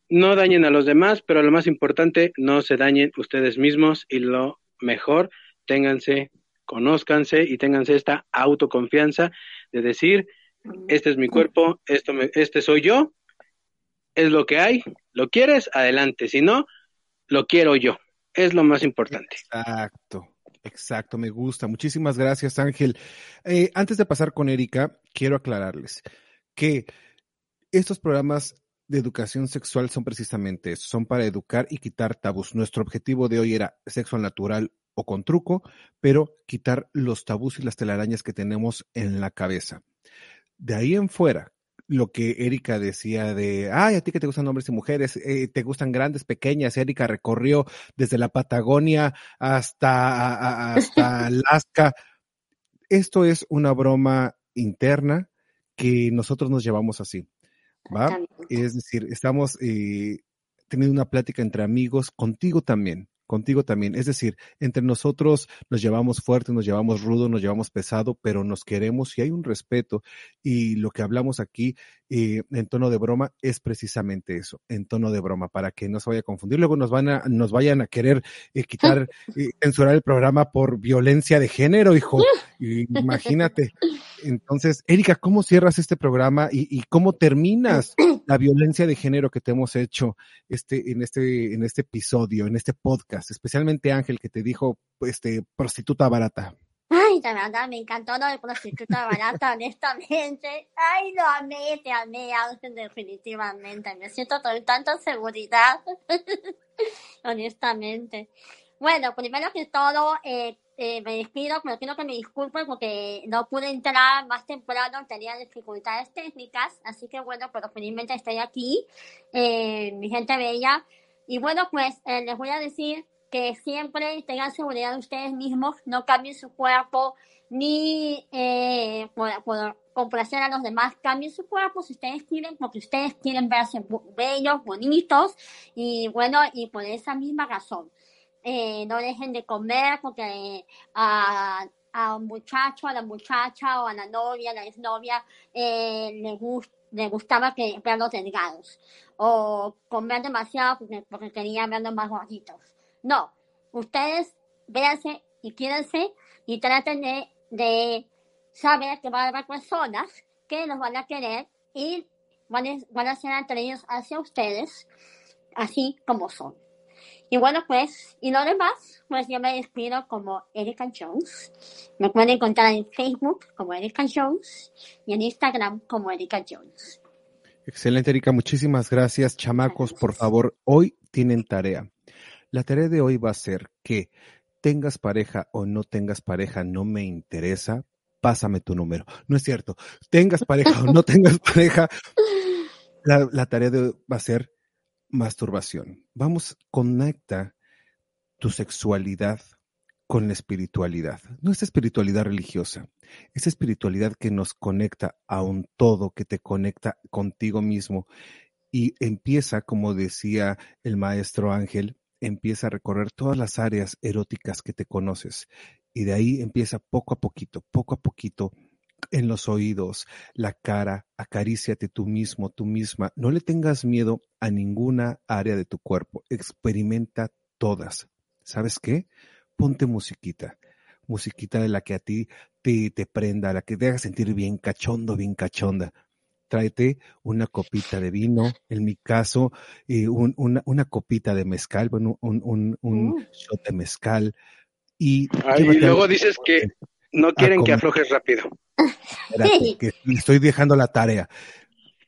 No dañen a los demás, pero lo más importante, no se dañen ustedes mismos y lo mejor, ténganse, conózcanse y ténganse esta autoconfianza de decir, este es mi cuerpo, esto me, este soy yo, es lo que hay, lo quieres, adelante, si no, lo quiero yo, es lo más importante. Exacto. Exacto, me gusta. Muchísimas gracias, Ángel. Eh, antes de pasar con Erika, quiero aclararles que estos programas de educación sexual son precisamente eso, son para educar y quitar tabús. Nuestro objetivo de hoy era sexo natural o con truco, pero quitar los tabús y las telarañas que tenemos en la cabeza. De ahí en fuera, lo que Erika decía de, ay, a ti que te gustan hombres y mujeres, eh, te gustan grandes, pequeñas. Erika recorrió desde la Patagonia hasta, hasta Alaska. Esto es una broma interna que nosotros nos llevamos así, ¿va? Es decir, estamos eh, teniendo una plática entre amigos, contigo también, contigo también. Es decir, entre nosotros nos llevamos fuerte, nos llevamos rudo, nos llevamos pesado, pero nos queremos y hay un respeto. Y lo que hablamos aquí eh, en tono de broma es precisamente eso, en tono de broma, para que no se vaya a confundir. Luego nos van a, nos vayan a querer eh, quitar, eh, censurar el programa por violencia de género, hijo. Imagínate. Entonces, Erika, ¿cómo cierras este programa y, y, cómo terminas la violencia de género que te hemos hecho este, en este, en este episodio, en este podcast? Especialmente Ángel, que te dijo, este, prostituta barata. De verdad, me encantó lo de prostituta barata, honestamente. Ay, lo amé, te amé, Ángel, definitivamente. Me siento con tanta seguridad, honestamente. Bueno, primero que todo, eh, eh, me despido, pero quiero que me disculpen porque no pude entrar más temprano, tenía dificultades técnicas, así que bueno, pero felizmente estoy aquí, eh, mi gente bella. Y bueno, pues eh, les voy a decir que siempre tengan seguridad de ustedes mismos, no cambien su cuerpo, ni eh, por, por complacer a los demás, cambien su cuerpo si ustedes quieren, porque ustedes quieren verse bellos, bonitos, y bueno, y por esa misma razón. Eh, no dejen de comer porque a, a un muchacho, a la muchacha o a la novia, a la exnovia, eh, le, gust, le gustaba que verlos delgados o comer demasiado porque, porque quería verlos más gorditos. No, ustedes véanse y quídense y traten de, de saber que va a haber personas que los van a querer y van a, van a ser atraídos hacia ustedes así como son. Y bueno, pues, y lo demás, pues yo me despido como Erika Jones. Me pueden encontrar en Facebook como Erika Jones y en Instagram como Erika Jones. Excelente, Erika. Muchísimas gracias. Chamacos, por favor, hoy tienen tarea. La tarea de hoy va a ser que tengas pareja o no tengas pareja, no me interesa, pásame tu número. No es cierto. Tengas pareja o no tengas pareja, la, la tarea de hoy va a ser masturbación. Vamos, conecta tu sexualidad con la espiritualidad. No es espiritualidad religiosa, es espiritualidad que nos conecta a un todo, que te conecta contigo mismo y empieza, como decía el maestro Ángel, empieza a recorrer todas las áreas eróticas que te conoces y de ahí empieza poco a poquito, poco a poquito en los oídos, la cara, acaríciate tú mismo, tú misma. No le tengas miedo a ninguna área de tu cuerpo. Experimenta todas. ¿Sabes qué? Ponte musiquita. Musiquita de la que a ti te, te prenda, la que te haga sentir bien cachondo, bien cachonda. Tráete una copita de vino, en mi caso, eh, un, una, una, copita de mezcal, bueno, un, un, un Mm. shot de mezcal. Y, Ay, y llévate luego dices que no quieren que aflojes rápido. Espérate, que le estoy dejando la tarea.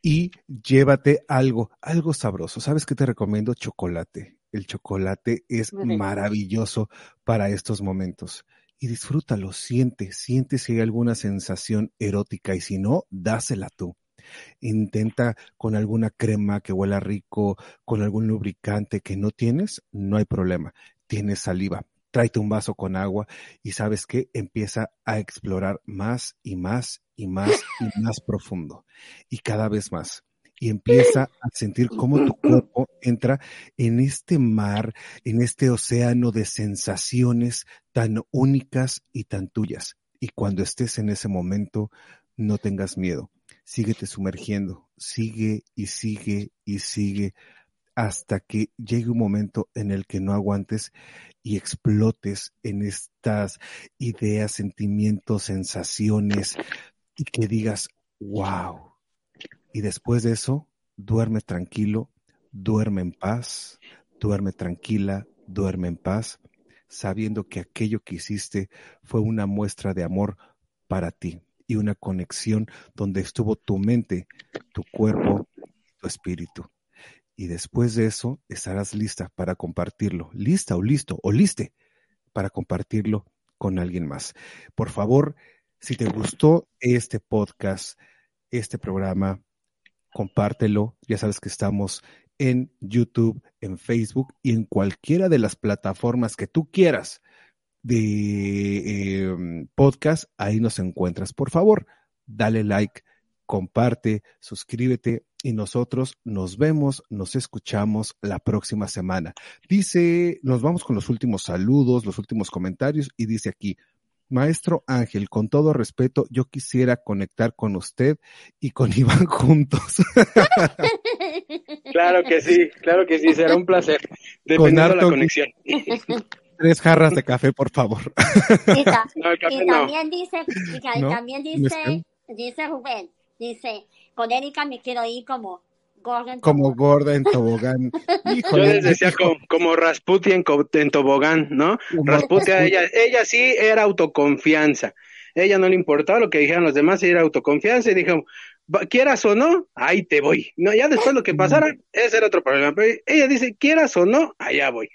Y llévate algo, algo sabroso. ¿Sabes qué te recomiendo? Chocolate. El chocolate es Muy maravilloso para estos momentos. Y disfrútalo, siente, siente si hay alguna sensación erótica y si no, dásela tú. Intenta con alguna crema que huela rico, con algún lubricante que no tienes, no hay problema. Tienes saliva. Tráete un vaso con agua y sabes que empieza a explorar más y más y más y más profundo y cada vez más. Y empieza a sentir cómo tu cuerpo entra en este mar, en este océano de sensaciones tan únicas y tan tuyas. Y cuando estés en ese momento, no tengas miedo. Síguete sumergiendo, sigue y sigue y sigue hasta que llegue un momento en el que no aguantes y explotes en estas ideas, sentimientos, sensaciones y que digas, wow. Y después de eso, duerme tranquilo, duerme en paz, duerme tranquila, duerme en paz, sabiendo que aquello que hiciste fue una muestra de amor para ti y una conexión donde estuvo tu mente, tu cuerpo, tu espíritu y después de eso estarás lista para compartirlo, lista o listo o liste para compartirlo con alguien más. Por favor, si te gustó este podcast, este programa, compártelo. Ya sabes que estamos en YouTube, en Facebook y en cualquiera de las plataformas que tú quieras de eh, podcast, ahí nos encuentras. Por favor, dale like, comparte, suscríbete y nosotros nos vemos, nos escuchamos la próxima semana. Dice, nos vamos con los últimos saludos, los últimos comentarios y dice aquí, Maestro Ángel, con todo respeto, yo quisiera conectar con usted y con Iván juntos. Claro que sí, claro que sí, será un placer, dependiendo de la conexión. Tres jarras de café, por favor. Y, ta- No, el café y no. también dice, y también dice, dice Rubén, dice, con Erika me quiero ir como Gordon. Como gorda en tobogán. Yo les decía como, como Rasputia en, tobogán, ¿no? Rasputia, ella, ella sí era autoconfianza. Ella no le importaba lo que dijeran los demás, ella era autoconfianza y dijo, "Va- quieras o no, ahí te voy. No, ya después lo que pasara, ese era otro problema. Pero ella dice, quieras o no, allá voy.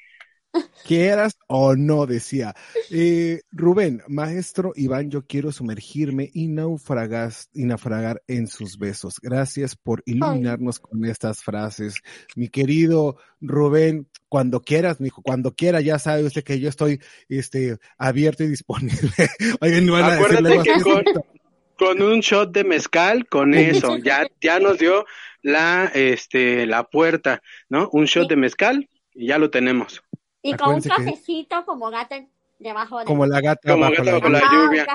Quieras o no, decía. Eh, Rubén, maestro Iván, yo quiero sumergirme y naufragas, y naufragar en sus besos. Gracias por iluminarnos con estas frases. Mi querido Rubén, cuando quieras, mijo, cuando quiera, ya sabe usted que yo estoy este, abierto y disponible. Oigan, van a Acuérdate que con, con, un shot de mezcal, con eso, ya, ya nos dio la, este, la puerta, ¿no? Un shot de mezcal y ya lo tenemos. Y con un cafecito como gata debajo de Como la gata, como gata bajo la, lluvia.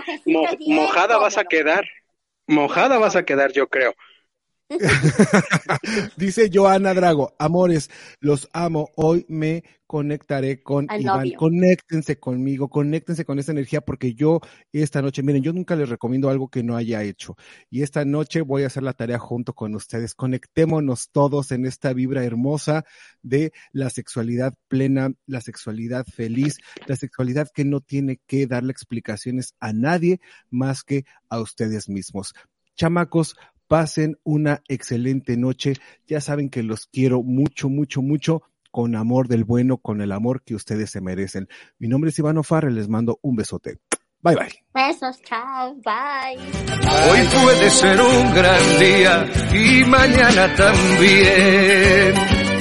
mojada vas a quedar. Mojada vas a quedar, yo creo. Dice Joana Drago, amores, los amo. Hoy me conectaré con Iván. Conéctense conmigo, conéctense con esa energía porque yo esta noche, miren, yo nunca les recomiendo algo que no haya hecho. Y esta noche voy a hacer la tarea junto con ustedes. Conectémonos todos en esta vibra hermosa de la sexualidad plena, la sexualidad feliz, la sexualidad que no tiene que darle explicaciones a nadie más que a ustedes mismos. Chamacos, pasen una excelente noche. Ya saben que los quiero mucho, mucho, mucho con amor del bueno, con el amor que ustedes se merecen. Mi nombre es Ivano Farre, les mando un besote. Bye bye. Besos, chao, bye. Hoy puede ser un gran día y mañana también.